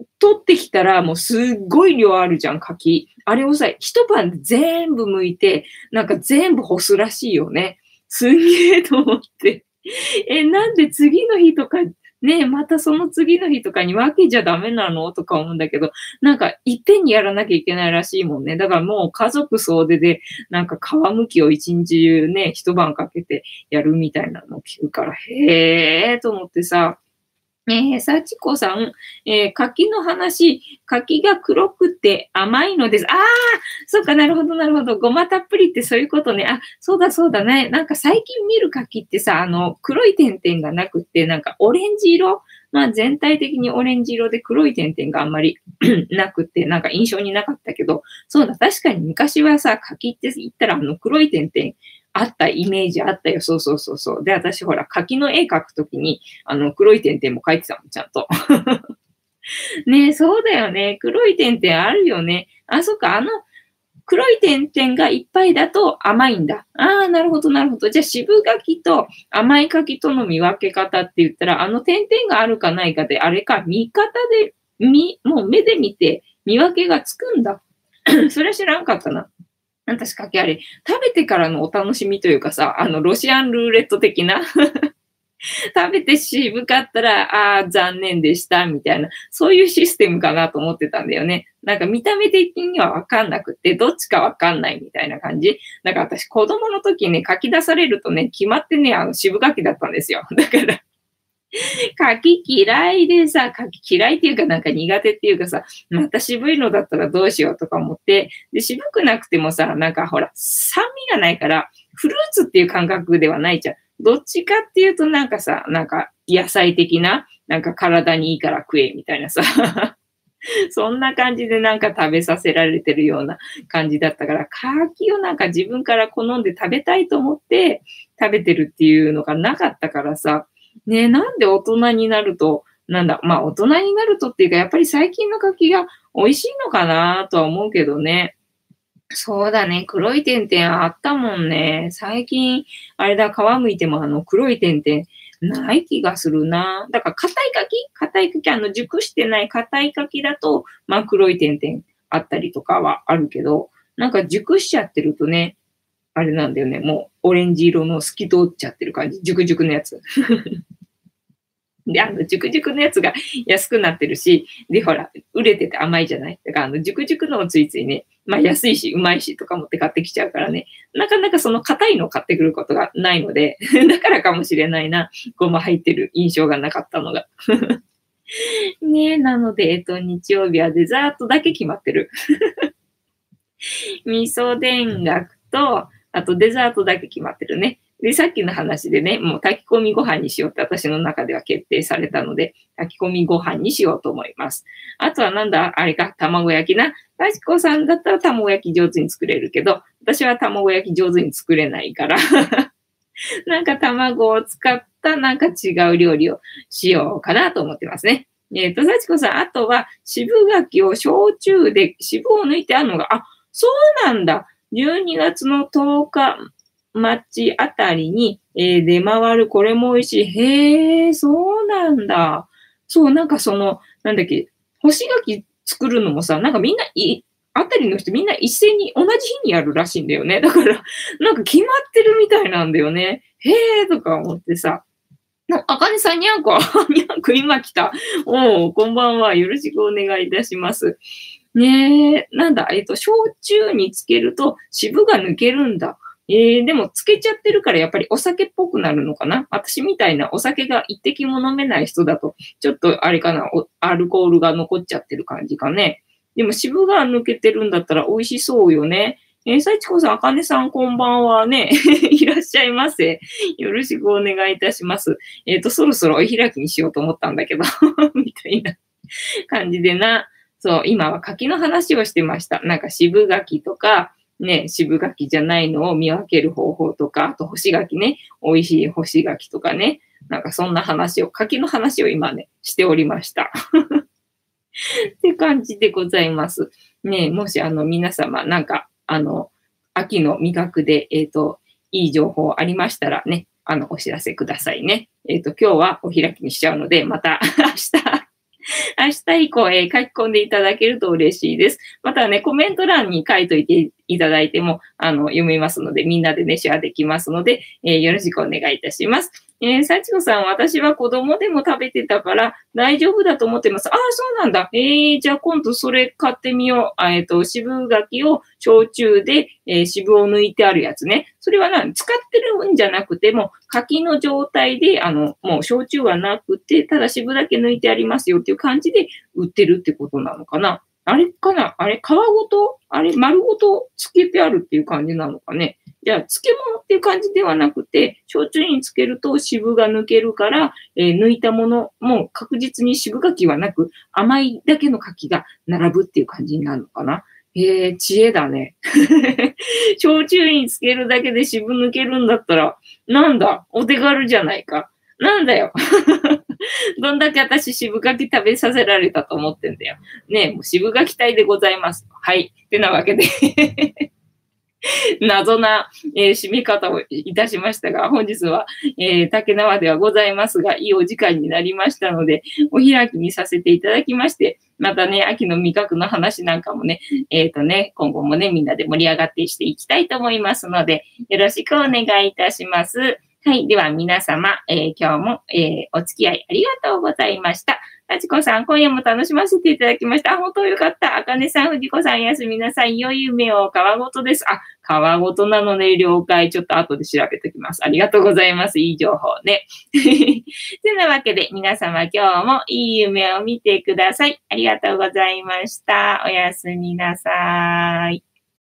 う、取ってきたらもうすっごい量あるじゃん、柿。あれをさ、一晩で全部剥いて、なんか全部干すらしいよね。すんげえと思って。え、なんで次の日とかねえ、またその次の日とかに分けちゃダメなの？とか思うんだけど、なんかいっぺんにやらなきゃいけないらしいもんね。だからもう家族総出で、なんか皮むきを一日中ね、一晩かけてやるみたいなのを聞くから、へえと思ってさ、えー、幸子さん、えー、柿の話、柿が黒くて甘いのです。ああ、そっかなるほど、なるほど。ごまたっぷりってそういうことね。あ、そうだ、そうだね。なんか最近見る柿ってさ、あの、黒い点々がなくって、なんかオレンジ色？まあ全体的にオレンジ色で黒い点々があんまり なくて、なんか印象になかったけど、そうだ、確かに昔はさ、柿って言ったらあの黒い点々、あったイメージあったよ。そうそうそうそう。で、私ほら、柿の絵描くときに、あの、黒い点々も描いてたもん、ちゃんと。ねえ、そうだよね。黒い点々あるよね。あ、そっか、あの、黒い点々がいっぱいだと甘いんだ。ああ、なるほど、なるほど。じゃあ、渋柿と甘い柿との見分け方って言ったら、あの点々があるかないかで、あれか、見方で、み、もう目で見て見分けがつくんだ。それは知らんかったな。確かけあれ、食べてからのお楽しみというかさ、あの、ロシアンルーレット的な 食べて渋かったら、ああ、残念でした、みたいな、そういうシステムかなと思ってたんだよね。なんか見た目的にはわかんなくて、どっちかわかんないみたいな感じ。だか私、子供の時ね、書き出されるとね、決まってね、あの、渋書きだったんですよ。だから 書き嫌いでさ、書き嫌いっていうかなんか苦手っていうかさ、また渋いのだったらどうしようとか思って、で、渋くなくてもさ、なんかほら、酸味がないから、フルーツっていう感覚ではないじゃん。どっちかっていうとなんかさ、なんか野菜的な、なんか体にいいから食えみたいなさ。そんな感じでなんか食べさせられてるような感じだったから、柿をなんか自分から好んで食べたいと思って食べてるっていうのがなかったからさ、ねなんで大人になると、なんだ、まあ大人になるとっていうか、やっぱり最近の柿が美味しいのかなとは思うけどね。そうだね。黒い点々あったもんね。最近、あれだ、皮むいてもあの黒い点々ない気がするな。だから硬い柿？硬い柿、あの熟してない硬い柿だと、まあ黒い点々あったりとかはあるけど、なんか熟しちゃってるとね、あれなんだよね。もうオレンジ色の透き通っちゃってる感じ。熟熟のやつ。で、あの、熟熟のやつが安くなってるし、で、ほら、売れてて甘いじゃない？だから、あの、熟熟のをついついね、まあ安いし、うまいしとか持って買ってきちゃうからね、なかなかその硬いのを買ってくることがないので、だからかもしれないな、ごま入ってる印象がなかったのが。ねえなので、えっと、日曜日はデザートだけ決まってる。味噌田楽と、あとデザートだけ決まってるね。で、さっきの話でね、もう炊き込みご飯にしようって私の中では決定されたので、炊き込みご飯にしようと思います。あとはなんだ、あれか、卵焼きな。かしこさんだったら卵焼き上手に作れるけど、私は卵焼き上手に作れないから なんか卵を使ったなんか違う料理をしようかなと思ってますね。えっ、ー、と、幸子さん、あとは渋柿を焼酎で渋を抜いてあるのが、あ、そうなんだ。12月の10日町あたりに、えー、出回る、これも美味しい。へえ、そうなんだ。そう、なんかその、なんだっけ、干し柿作るのもさ、なんかみんない、あたりの人みんな一斉に同じ日にやるらしいんだよね。だから、なんか決まってるみたいなんだよね。へえーとか思ってさ。あかねさんにゃんこ、にゃんこ今来た。おう、こんばんは。よろしくお願いいたします。ねえ、なんだ、えっ、と、焼酎につけると渋が抜けるんだ。えー、でも、つけちゃってるからやっぱりお酒っぽくなるのかな？私みたいなお酒が一滴も飲めない人だと、ちょっとあれかな、アルコールが残っちゃってる感じかね。でも、渋が抜けてるんだったら美味しそうよね。えー、さちこさん、あかねさん、こんばんはね。いらっしゃいませ。よろしくお願いいたします。えっ、と、そろそろお開きにしようと思ったんだけど、みたいな感じでな。そう、今は柿の話をしてました。なんか渋柿とか、ね、渋柿じゃないのを見分ける方法とか、あと干し柿ね、美味しい干し柿とかね、なんかそんな話を、柿の話を今ね、しておりました。って感じでございます。ね、もしあの皆様なんか、あの、秋の味覚で、えっ、と、いい情報ありましたらね、あの、お知らせくださいね。えっ、と、今日はお開きにしちゃうので、また 明日、明日以降、えー書き込んでいただけると嬉しいです。またね、コメント欄に書いといていただいても、あの、読みますので、みんなでね、シェアできますので、えーよろしくお願いいたします。えー、幸子さん、私は子供でも食べてたから大丈夫だと思ってます。ああ、そうなんだ。えー、じゃあ今度それ買ってみよう。えっ、と、渋柿を焼酎で、えー渋を抜いてあるやつね。それは何？使ってるんじゃなくても、柿の状態で、あの、もう焼酎はなくて、ただ渋だけ抜いてありますよっていう感じで売ってるってことなのかな。あれかな？あれ、皮ごと？あれ、丸ごとつけてあるっていう感じなのかね？じゃあ、漬物っていう感じではなくて、焼酎につけると渋が抜けるから、えー抜いたものも確実に渋柿はなく、甘いだけの柿が並ぶっていう感じになるのかな？えー、知恵だね。焼酎につけるだけで渋抜けるんだったら、なんだ、お手軽じゃないか。なんだよ。どんだけ私渋柿食べさせられたと思ってんだよ。ねえ、もう渋柿隊でございます。はい。ってなわけで。謎な、えー締め方をいたしましたが、本日は、えー竹縄ではございますが、いいお時間になりましたので、お開きにさせていただきまして、またね、秋の味覚の話なんかもね、えっ、とね、今後もね、みんなで盛り上がってしていきたいと思いますので、よろしくお願いいたします。はい。では皆様、えー今日も、えーお付き合いありがとうございました。あちこさん、今夜も楽しませていただきました。本当よかった。あかねさん、藤子さん、おやすみなさい。良い夢を皮ごとです。あ、皮ごとなのね、了解。ちょっと後で調べておきます。ありがとうございます。いい情報ね。てなわけで、皆様今日もいい夢を見てください。ありがとうございました。おやすみなさい。